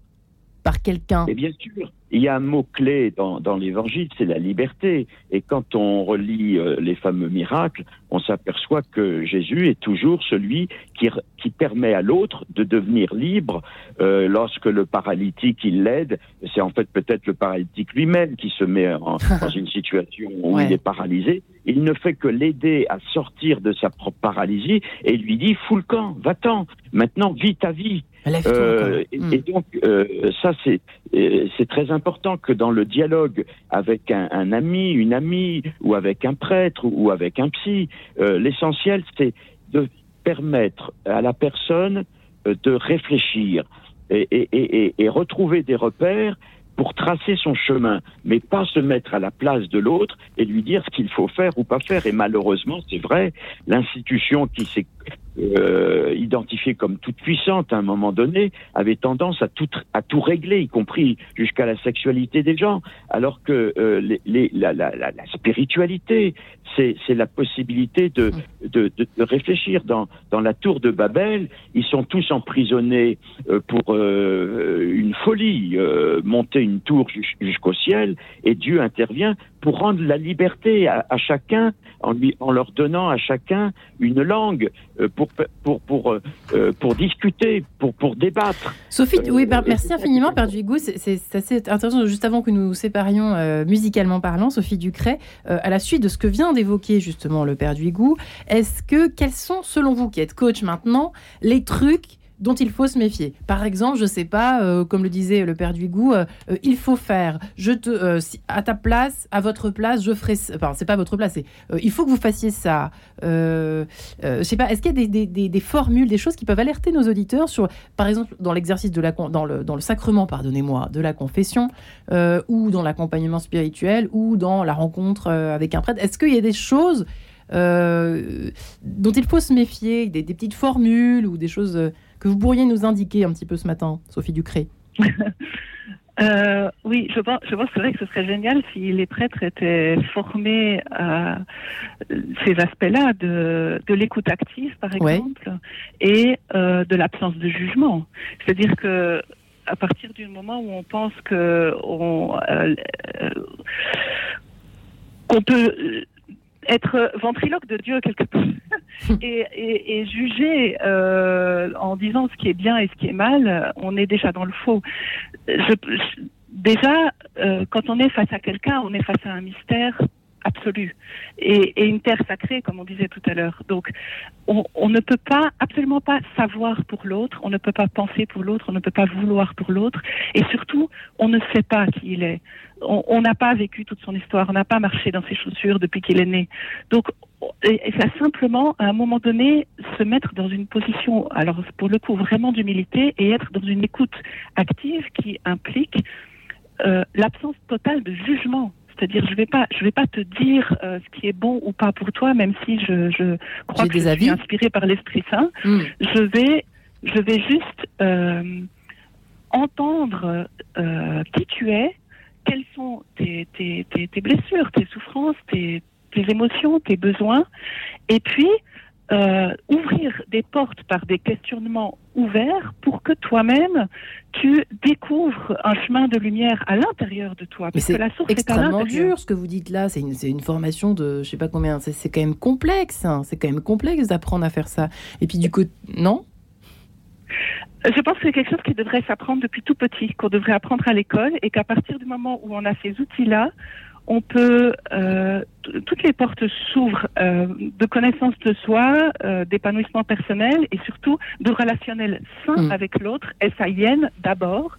par quelqu'un? Et bien sûr. Il y a un mot-clé dans, dans l'évangile, c'est la liberté. Et quand on relit euh, les fameux miracles, on s'aperçoit que Jésus est toujours celui qui, qui permet à l'autre de devenir libre euh, lorsque le paralytique, il l'aide. C'est en fait peut-être le paralytique lui-même qui se met en, [laughs] dans une situation où il est paralysé. Il ne fait que l'aider à sortir de sa propre paralysie et lui dit, fous le camp, va-t'en, maintenant vis ta vie. Euh, et, hmm. donc euh, ça c'est euh, c'est très important que dans le dialogue avec un, un, ami, une amie ou avec un prêtre ou, avec un psy, euh, l'essentiel c'est de permettre à la personne euh, de réfléchir et, et, et, et, retrouver des repères pour tracer son chemin, mais pas se mettre à la place de l'autre et lui dire ce qu'il faut faire ou pas faire. Et malheureusement, c'est vrai, l'institution qui s'est euh, identifiée comme toute puissante à un moment donné, avait tendance à tout, régler, y compris jusqu'à la sexualité des gens, alors que euh, la, spiritualité, c'est la possibilité de, réfléchir. Dans, la tour de Babel, ils sont tous emprisonnés euh, pour euh, une folie, monter une tour jusqu'au ciel, et Dieu intervient pour rendre la liberté à, chacun en, en leur donnant à chacun une langue euh, pour, pour, pour, euh, euh, pour discuter, pour, pour débattre. Sophie, oui, merci infiniment, Père Duigou. C'est assez intéressant. Juste avant que nous nous séparions musicalement parlant, Sophie Ducret, à la suite de ce que vient d'évoquer justement le Père Duigou, est-ce que, quels sont, selon vous, qui êtes coach maintenant, les trucs dont il faut se méfier. Par exemple, je sais pas, euh, comme le disait le père Duigou, euh, euh, il faut faire. Je te, à ta place, à votre place, je ferai. Enfin, c'est pas votre place. Il faut que vous fassiez ça. Je sais pas. Est-ce qu'il y a des, des- formules, des choses qui peuvent alerter nos auditeurs sur, par exemple, dans l'exercice de la, dans le, dans le sacrement, pardonnez-moi, de la confession, ou dans l'accompagnement spirituel, ou dans la rencontre avec un prêtre? Est-ce qu'il y a des choses dont il faut se méfier, des, petites formules ou des choses que vous pourriez nous indiquer un petit peu ce matin, Sophie Ducré [laughs] Euh, oui, je pense, je pense que c'est vrai que ce serait génial si les prêtres étaient formés à ces aspects-là de, de l'écoute active, par Ouais. exemple, et euh, de l'absence de jugement. C'est-à-dire que à partir du moment où on pense que on, euh, qu'on peut être ventriloque de Dieu quelque part [laughs] et, et, et juger euh, en disant ce qui est bien et ce qui est mal, on est déjà dans le faux. Je, je- déjà, euh, quand on est face à quelqu'un, on est face à un mystère absolu et, et une terre sacrée, comme on disait tout à l'heure. Donc, on, on ne peut pas, absolument pas savoir pour l'autre, on ne peut pas penser pour l'autre, on ne peut pas vouloir pour l'autre, et surtout, on ne sait pas qui il est. On n'a pas vécu toute son histoire, on n'a pas marché dans ses chaussures depuis qu'il est né. Donc, et ça simplement, à un moment donné, se mettre dans une position, alors pour le coup, vraiment d'humilité et être dans une écoute active qui implique euh, l'absence totale de jugement. C'est-à-dire, je vais pas, je vais pas te dire euh, ce qui est bon ou pas pour toi, même si je, je crois que des je avis. suis inspirée par l'Esprit Saint. Hmm. Je vais, je vais juste euh, entendre euh, qui tu es, quelles sont tes, tes, tes, tes blessures, tes souffrances, tes, tes émotions, tes besoins, et puis euh, ouvrir des portes par des questionnements ouverts pour que toi-même tu découvres un chemin de lumière à l'intérieur de toi. Mais c'est la source extrêmement dur ce que vous dites là. C'est une, formation de je sais pas combien. C'est c'est quand même complexe. hein. C'est quand même complexe d'apprendre à faire ça. Et puis du coup, non? Je pense que c'est quelque chose qui devrait s'apprendre depuis tout petit, qu'on devrait apprendre à l'école et qu'à partir du moment où on a ces outils-là, on peut, euh, toutes les portes s'ouvrent euh, de connaissance de soi, euh, d'épanouissement personnel et surtout de relationnel sain Mm. avec l'autre, SAIN d'abord,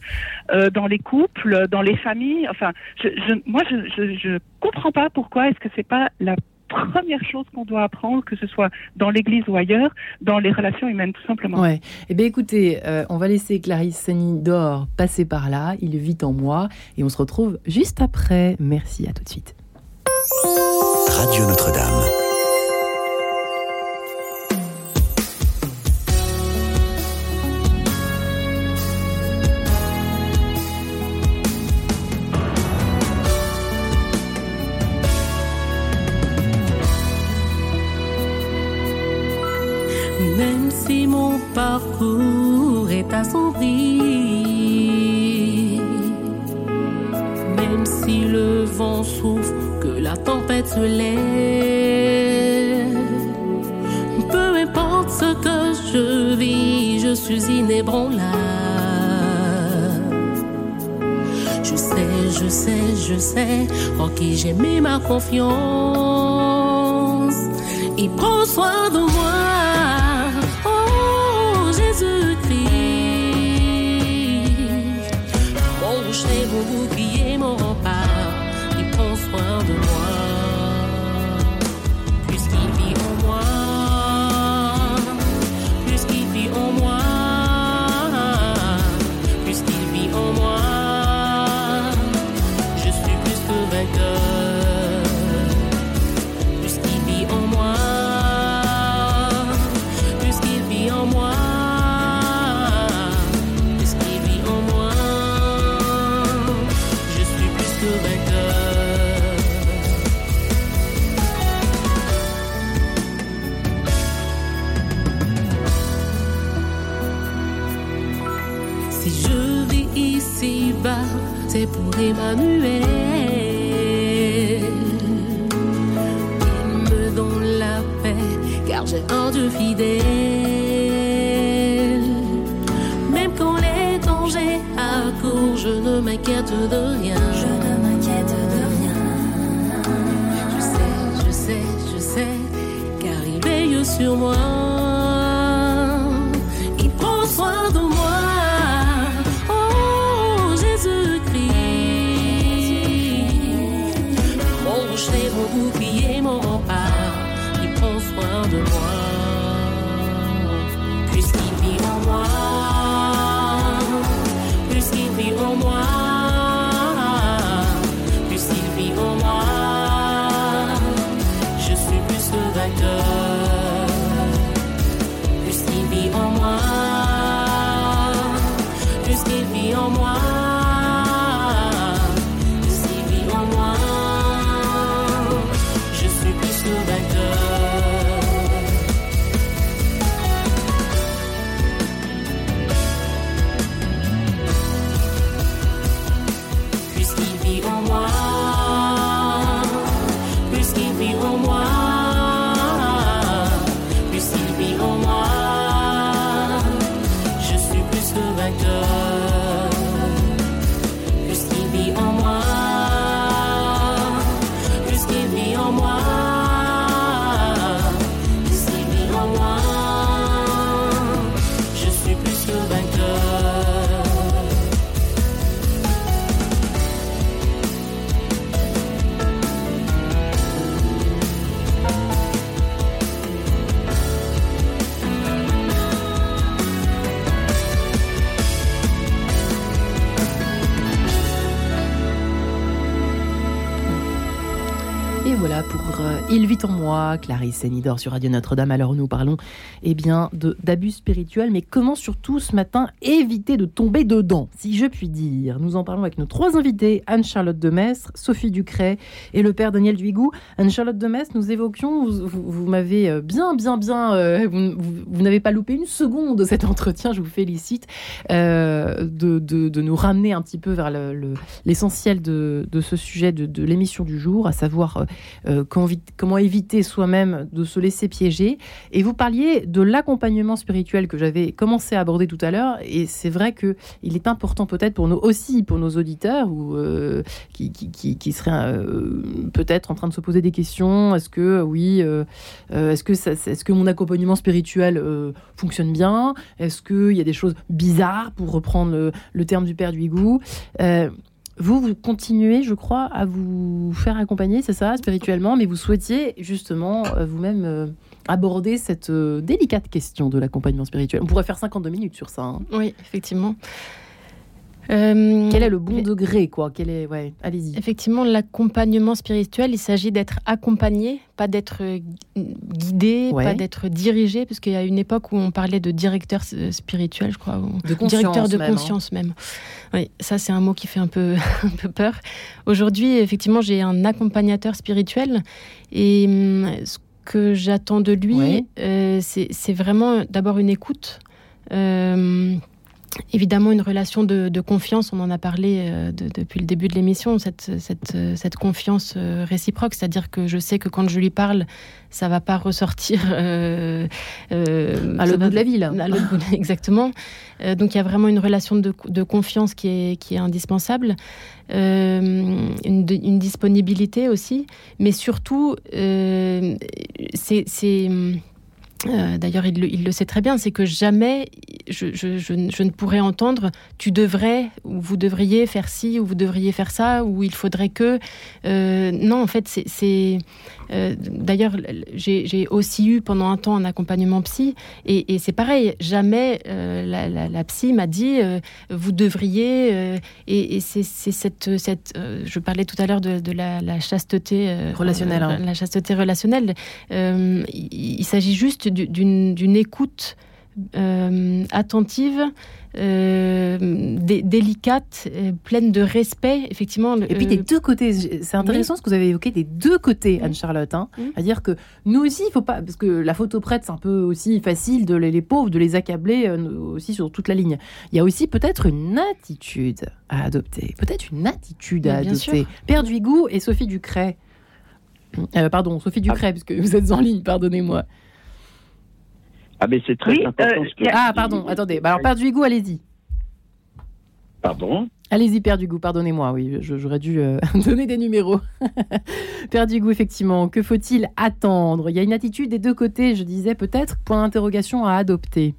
euh, dans les couples, dans les familles. Enfin, je, je, moi, je, je, je comprends pas pourquoi est-ce que c'est pas la première chose qu'on doit apprendre, que ce soit dans l'église ou ailleurs, dans les relations humaines, tout simplement. Ouais. Eh bien, écoutez, euh, on va laisser Clarisse Sani d'Or passer par là. Il vit en moi. Et on se retrouve juste après. Merci, à tout de suite. Radio Notre-Dame. Même si le vent souffle, que la tempête se lève, peu importe ce que je vis, je suis inébranlable. Je sais, je sais, je sais en qui j'ai mis ma confiance. Il prend soin de moi. En moi. Moi, Clarisse Nidor sur Radio Notre-Dame. Alors nous parlons eh bien d'abus spirituels, mais comment surtout ce matin éviter de tomber dedans, si je puis dire? Nous en parlons avec nos trois invités, Anne-Charlotte Demestre, Sophie Ducret et le père Daniel Duigou. Anne-Charlotte Demestre, nous évoquions, vous, m'avez euh, bien, bien, bien, euh, vous, n'avez pas loupé une seconde de cet entretien, je vous félicite, euh, de, de- nous ramener un petit peu vers le- le- l'essentiel de, de ce sujet de, l'émission du jour, à savoir comment éviter soi-même de se laisser piéger. Et vous parliez de l'accompagnement spirituel que j'avais commencé à aborder tout à l'heure. Et c'est vrai que il est important peut-être pour nous aussi, pour nos auditeurs, ou euh, qui, qui, qui, seraient euh, peut-être en train de se poser des questions. Est-ce que oui, euh, est-ce que est-ce que mon accompagnement spirituel fonctionne bien? Est-ce qu'il y a des choses bizarres, pour reprendre le, terme du père Euh, vous, vous continuez, je crois, à vous faire accompagner, c'est ça, spirituellement, mais vous souhaitiez justement euh, vous-même euh, aborder cette euh, délicate question de l'accompagnement spirituel. On pourrait faire 52 minutes sur ça. hein. Oui, effectivement. Euh, Quel est le bon degré, quoi? Quel est, ouais, allez-y. Effectivement, l'accompagnement spirituel, il s'agit d'être accompagné, pas d'être euh, guidé, Ouais. pas d'être dirigé, parce qu'il y a une époque où on parlait de directeur euh, spirituel, je crois, ou De conscience directeur de même, hein. conscience même. Oui, ça c'est un mot qui fait un peu, [laughs] un peu peur. Aujourd'hui, effectivement, j'ai un accompagnateur spirituel et hum, ce que j'attends de lui, Ouais. euh, c'est c'est vraiment d'abord une écoute. Euh, Évidemment, une relation de, de confiance, on en a parlé euh, de- depuis le début de l'émission, cette, cette, euh, cette confiance euh, réciproque, c'est-à-dire que je sais que quand je lui parle, ça va pas ressortir euh, À l'autre bout de la ville. à l'autre bout de- exactement. Donc il y a vraiment une relation de, de confiance qui est, qui est indispensable, une, une disponibilité aussi, mais surtout, c'est... euh, D'ailleurs, il, le- il le sait très bien, c'est que jamais je, je- je ne- je ne pourrais entendre tu devrais ou vous devriez faire ci ou vous devriez faire ça ou il faudrait que. Euh, non, en fait, c'est- euh, D'ailleurs, j'ai aussi eu pendant un temps un accompagnement psy et, et c'est pareil. Jamais la, la- la psy m'a dit vous devriez. et et c'est cette. cette je parlais tout à l'heure de, de la, la chasteté Relationnelle, hein. la chasteté relationnelle. Il il s'agit juste d'une écoute euh, attentive, euh, dé- délicate, euh, pleine de respect, effectivement. Et puis des deux côtés, c'est intéressant ce que vous avez évoqué des deux côtés, Anne-Charlotte. Hein. C'est-à-dire que nous aussi, il faut pas, parce que la photo prête, c'est un peu aussi facile de les, les pauvres, de les accabler aussi sur toute la ligne. Il y a aussi peut-être une attitude à adopter, peut-être une attitude à adopter. sûr. Père Duigou et Sophie Ducret. Pardon, Sophie Ducret, puisque vous êtes en ligne, pardonnez-moi. Ah, mais c'est très Oui, important euh, ce que Ah, pardon, attendez. Bah, alors, Père Duigou, allez-y. Pardon? Allez-y, Père Dugout, pardonnez-moi, oui, j'aurais dû euh, [laughs] donner des numéros. [laughs] Père Dugout, effectivement, que faut-il attendre? Il y a une attitude des deux côtés, je disais peut-être, point d'interrogation à adopter.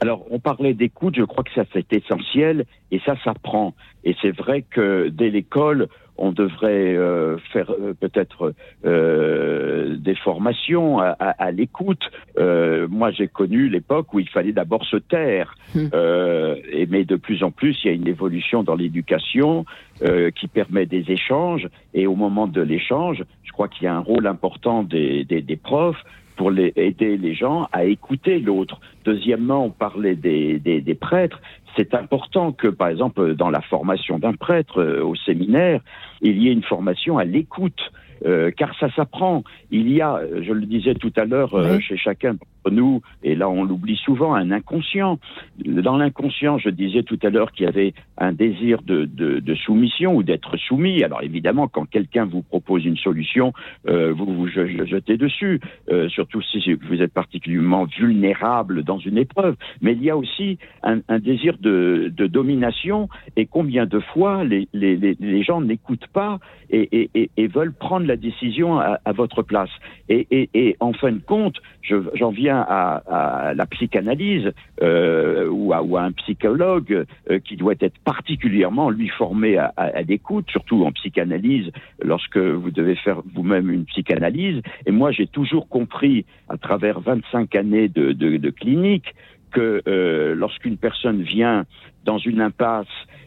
Alors, on parlait d'écoute, je crois que ça c'est essentiel et ça s'apprend. Et c'est vrai que dès l'école, on devrait euh, faire euh, peut-être euh, des formations à, à- à l'écoute. Euh, moi, j'ai connu l'époque où il fallait d'abord se taire. Euh, et, mais de plus en plus, il y a une évolution dans l'éducation euh, qui permet des échanges. Et au moment de l'échange, je crois qu'il y a un rôle important des, des, des profs pour les, aider les gens à écouter l'autre. Deuxièmement, on parlait des, des, des prêtres. C'est important que, par exemple, dans la formation d'un prêtre euh, au séminaire, il y ait une formation à l'écoute. euh, car ça s'apprend. Il y a, euh, je le disais tout à l'heure, chez chacun nous, et là on l'oublie souvent, un inconscient. Dans l'inconscient, je disais tout à l'heure qu'il y avait un désir de, soumission ou d'être soumis. Alors évidemment, quand quelqu'un vous propose une solution, euh, vous vous je- je- jetez dessus, euh, surtout si vous êtes particulièrement vulnérable dans une épreuve. Mais il y a aussi un, désir de, domination et combien de fois les, gens n'écoutent pas et, veulent prendre la décision à, votre place. Et, en fin de compte, je- j'en à, la psychanalyse euh, ou, à, un psychologue euh, qui doit être particulièrement lui formé à, l'écoute, surtout en psychanalyse lorsque vous devez faire vous-même une psychanalyse. Et moi, j'ai toujours compris à travers 25 années de clinique que euh, lorsqu'une personne vient dans une impasse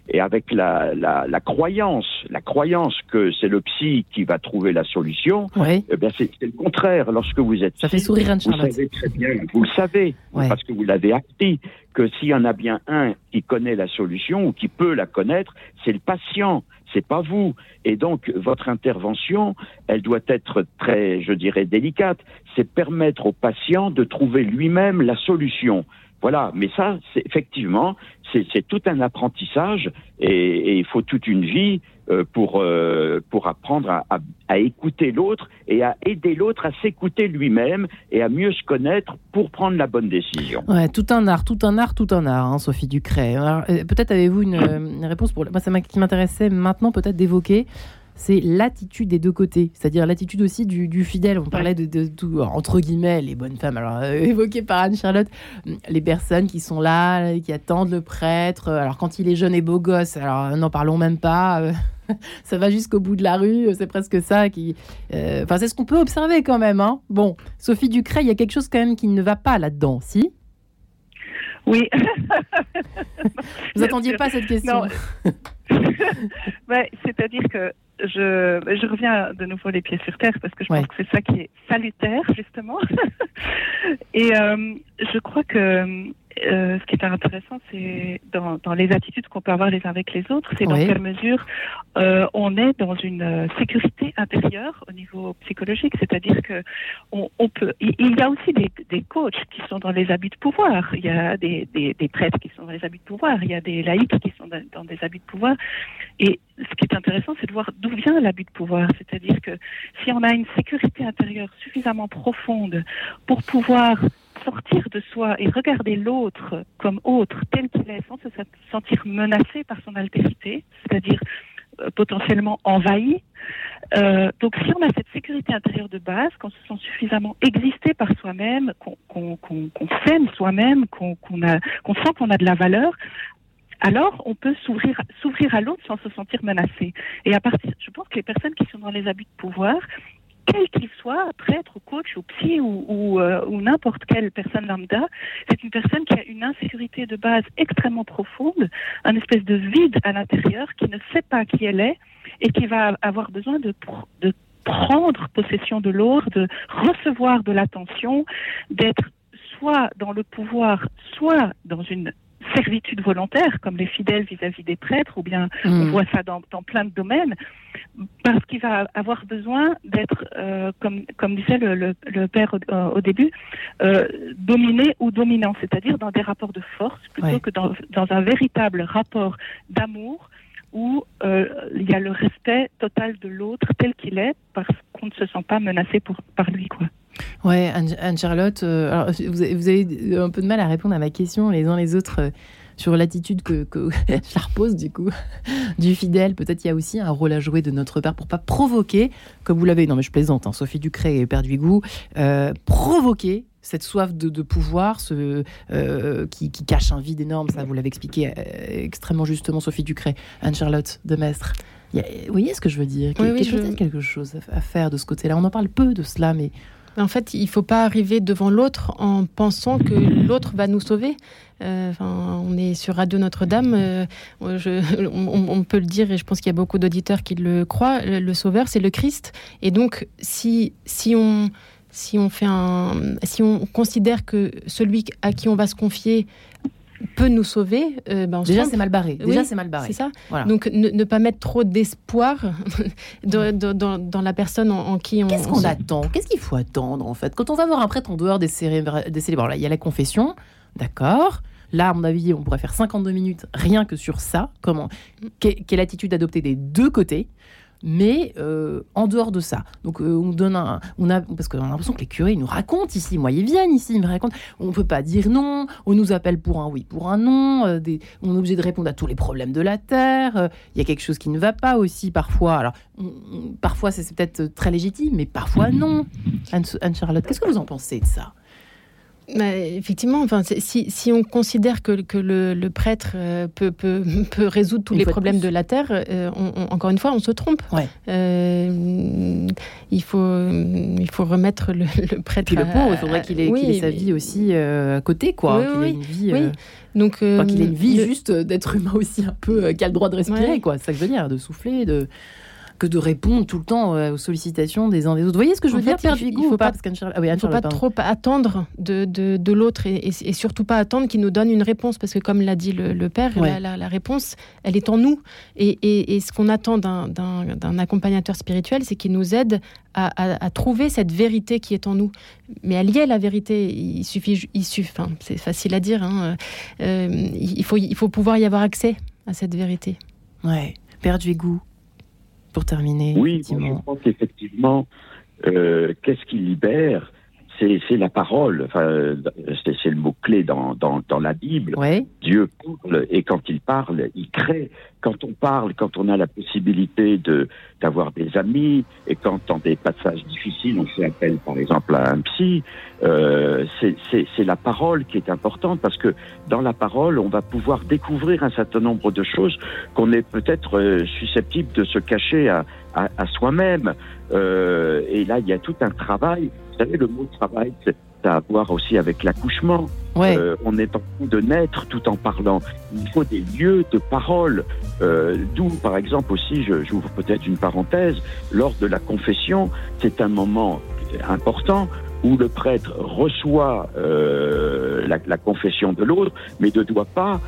et avec la, la, la croyance, la croyance que c'est le psy qui va trouver la solution, Ouais. eh bien c'est c'est le contraire. Lorsque vous êtes Ça fait psy, sourire vous Anne-Charlotte. savez très bien, vous le savez, Ouais. parce que vous l'avez appris, que s'il y en a bien un qui connaît la solution ou qui peut la connaître, c'est le patient, c'est pas vous. Et donc votre intervention, elle doit être très, je dirais, délicate. C'est permettre au patient de trouver lui-même la solution. Voilà, mais ça, c'est effectivement, c'est c'est tout un apprentissage et, et il faut toute une vie euh, pour euh, pour apprendre à, à- à écouter l'autre et à aider l'autre à s'écouter lui-même et à mieux se connaître pour prendre la bonne décision. Ouais, tout un art, tout un art, tout un art, hein, Sophie Ducret. Alors, euh, peut-être avez-vous une, [coughs] une réponse pour moi, ça m'a- qui m'intéressait maintenant peut-être d'évoquer. C'est l'attitude des deux côtés, c'est-à-dire l'attitude aussi du, du fidèle. On parlait de, de tout, entre guillemets, les bonnes femmes, alors euh, [laughs] évoquées par Anne-Charlotte, les personnes qui sont là, qui attendent le prêtre. euh, Alors quand il est jeune et beau gosse, alors euh, n'en parlons même pas. euh, [laughs] ça va jusqu'au bout de la rue, c'est presque ça qui. euh, Enfin, c'est ce qu'on peut observer quand même. Hein. Bon, Sophie Ducret, il y a quelque chose quand même qui ne va pas là-dedans, si? Oui. [laughs] Vous attendiez pas cette question C'est-à-dire que je, je reviens de nouveau les pieds sur terre parce que je Ouais. pense que c'est ça qui est salutaire, justement. [laughs] Et euh, je crois que euh, ce qui est intéressant, c'est dans, dans les attitudes qu'on peut avoir les uns avec les autres, c'est dans Oui. quelle mesure euh, on est dans une euh, sécurité intérieure au niveau psychologique. C'est-à-dire que on, on peut. Il y a aussi des, des coachs qui sont dans les habits de pouvoir. Il y a des, des, des prêtres qui sont dans les habits de pouvoir. Il y a des laïcs qui sont dans, dans des habits de pouvoir. Et ce qui est intéressant, c'est de voir d'où vient l'abus de pouvoir. C'est-à-dire que si on a une sécurité intérieure suffisamment profonde pour pouvoir sortir de soi et regarder l'autre comme autre, tel qu'il est, sans se sentir menacé par son altérité, c'est-à-dire euh, potentiellement envahi. Euh, donc si on a cette sécurité intérieure de base, qu'on se sent suffisamment existé par soi-même, qu'on qu'on s'aime soi-même, qu'on sent qu'on a de la valeur, alors on peut s'ouvrir à l'autre sans se sentir menacé. Et à partir, je pense que les personnes qui sont dans les abus de pouvoir, quel qu'il soit, prêtre ou coach ou psy ou, ou, euh, ou n'importe quelle personne lambda, c'est une personne qui a une insécurité de base extrêmement profonde, un espèce de vide à l'intérieur, qui ne sait pas qui elle est et qui va avoir besoin de, de prendre possession de l'autre, de recevoir de l'attention, d'être soit dans le pouvoir, soit dans une servitude volontaire, comme les fidèles vis-à-vis des prêtres, ou bien on Mm. voit ça dans, dans plein de domaines, parce qu'il va avoir besoin d'être, euh, comme, comme disait le, le, le père au, euh, au début, euh, dominé ou dominant, c'est-à-dire dans des rapports de force plutôt Ouais. que dans, dans un véritable rapport d'amour où euh, il y a le respect total de l'autre tel qu'il est parce qu'on ne se sent pas menacé pour, par lui. Quoi. Ouais, Anne- Anne-Charlotte, euh, vous, avez, un peu de mal à répondre à ma question les uns les autres euh, sur l'attitude que, que [laughs] je la repose du coup [laughs] du fidèle. Peut-être il y a aussi un rôle à jouer de notre part pour pas provoquer, comme vous l'avez, non mais je plaisante, hein, Sophie Ducré et Père Duigou, euh, provoquer cette soif de, de pouvoir ce, euh, qui, qui cache un vide énorme, ça vous l'avez expliqué euh, extrêmement justement Sophie Ducret, Anne-Charlotte de Mestre. A- Vous voyez ce que je veux dire? Oui, Il y a oui, peut-être je- quelque chose à faire de ce côté-là. On en parle peu de cela, mais En fait, il faut pas arriver devant l'autre en pensant que l'autre va nous sauver. Euh, on est sur Radio Notre-Dame. euh, on peut le dire, et je pense qu'il y a beaucoup d'auditeurs qui le croient. Le, le Sauveur, c'est le Christ. Et donc, si si on si on fait un, si on considère que celui à qui on va se confier peut nous sauver, euh, ben on déjà c'est mal barré. Déjà Oui, c'est mal barré. C'est ça. Voilà. Donc ne, ne pas mettre trop d'espoir [laughs] dans, dans- la personne en, en qui on. Qu'est-ce on qu'on se- attend? Qu'est-ce qu'il faut attendre en fait? Quand on va voir un prêtre en dehors des, célébra- des célébrants, là il y a la confession, d'accord? Là, à mon avis, on pourrait faire 52 minutes rien que sur ça. Comment? Quelle attitude adopter des deux côtés? Mais euh, en dehors de ça, donc euh, on donne un, on a parce qu'on a l'impression que les curés ils nous racontent ici, moi ils viennent ici, ils me racontent, on peut pas dire non, on nous appelle pour un oui, pour un non, euh, on est obligé de répondre à tous les problèmes de la terre, euh, il y a quelque chose qui ne va pas aussi parfois. Alors parfois c'est peut-être très légitime, mais parfois non. Anne- Anne-Charlotte, qu'est-ce que vous en pensez de ça? Bah, effectivement, enfin, si, si on considère que, que le, le prêtre euh, peut, peut, [laughs] peut résoudre tous Une les de problèmes de la terre, euh, on- on- encore une fois, on se trompe. Ouais. Euh, il, faut, il faut remettre le, le prêtre. Puis le à- pauvre, il faudrait qu'il ait, oui, qu'il ait sa mais- vie aussi à côté, quoi, Oui, qu'il ait oui, une vie. oui. euh, Donc, euh, enfin, qu'il ait une vie le- juste d'être humain aussi un peu, euh, qui a le droit de respirer, Ouais. quoi. C'est ça que je veux dire, de souffler, de que de répondre tout le temps euh, aux sollicitations des uns des autres. Vous voyez ce que je veux En dire, fait, Père il- il Vigou, faut pas pas- Parce qu'Anne-Charlotte- ah oui, Il ne faut pas pardon. trop attendre de, de, de l'autre et, et- et surtout pas attendre qu'il nous donne une réponse parce que comme l'a dit le, le père, Ouais. la, la- la réponse, elle est en nous. Et, ce qu'on attend d'un- accompagnateur spirituel, c'est qu'il nous aide à, à- à trouver cette vérité qui est en nous. Mais elle y est la vérité. Il suffit, ju- il suffit. Enfin, c'est facile à dire. hein. Euh, il faut, il faut pouvoir y avoir accès à cette vérité. Ouais. Père Duégou, pour terminer. Oui, effectivement. je pense qu'effectivement, euh, qu'est-ce qui libère c'est, la parole. Enfin, c'est, c'est le mot-clé dans, dans, dans la Bible. Ouais. Dieu parle et quand il parle, il crée. Quand on parle, quand on a la possibilité de d'avoir des amis et quand dans des passages difficiles on fait appel par exemple à un psy, euh, c'est, la parole qui est importante parce que dans la parole on va pouvoir découvrir un certain nombre de choses qu'on est peut-être euh, susceptible de se cacher à, à, à soi-même. Euh, et là il y a tout un travail. Vous savez le mot travail c'est ça a à voir aussi avec l'accouchement. Ouais. Euh, on est en train de naître tout en parlant. Il faut des lieux de parole. Euh, D'où, par exemple, aussi, j'ouvre peut-être une parenthèse, lors de la confession, c'est un moment important où le prêtre reçoit euh, la, la confession de l'autre, mais ne doit pas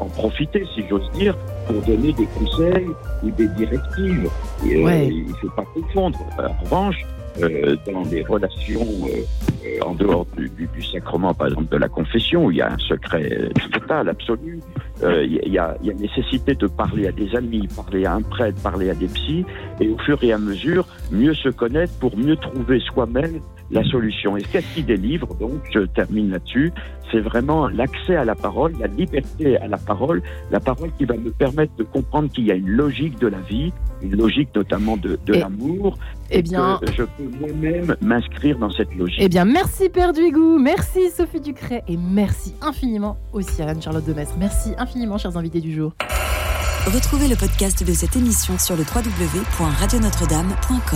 en profiter, si j'ose dire, pour donner des conseils ou des directives. Et, Ouais. Il ne faut pas confondre. En revanche, dans les relations euh, euh, en dehors du, sacrement, par exemple de la confession, où il y a un secret euh, total, absolu, euh, il y a nécessité de parler à des amis, parler à un prêtre, parler à des psys, et au fur et à mesure, mieux se connaître pour mieux trouver soi-même la solution. Et qu'est-ce qui délivre, donc, je termine là-dessus, c'est vraiment l'accès à la parole, la liberté à la parole, la parole qui va me permettre de comprendre qu'il y a une logique de la vie, une logique notamment de, l'amour, eh et bien- que je peux moi-même m'inscrire dans cette logique. Eh bien, merci Père Duégou, merci Sophie Ducret et merci infiniment aussi à Anne-Charlotte de Mestre. Merci infiniment, chers invités du jour. Retrouvez le podcast de cette émission sur le www.radionotre-dame.com.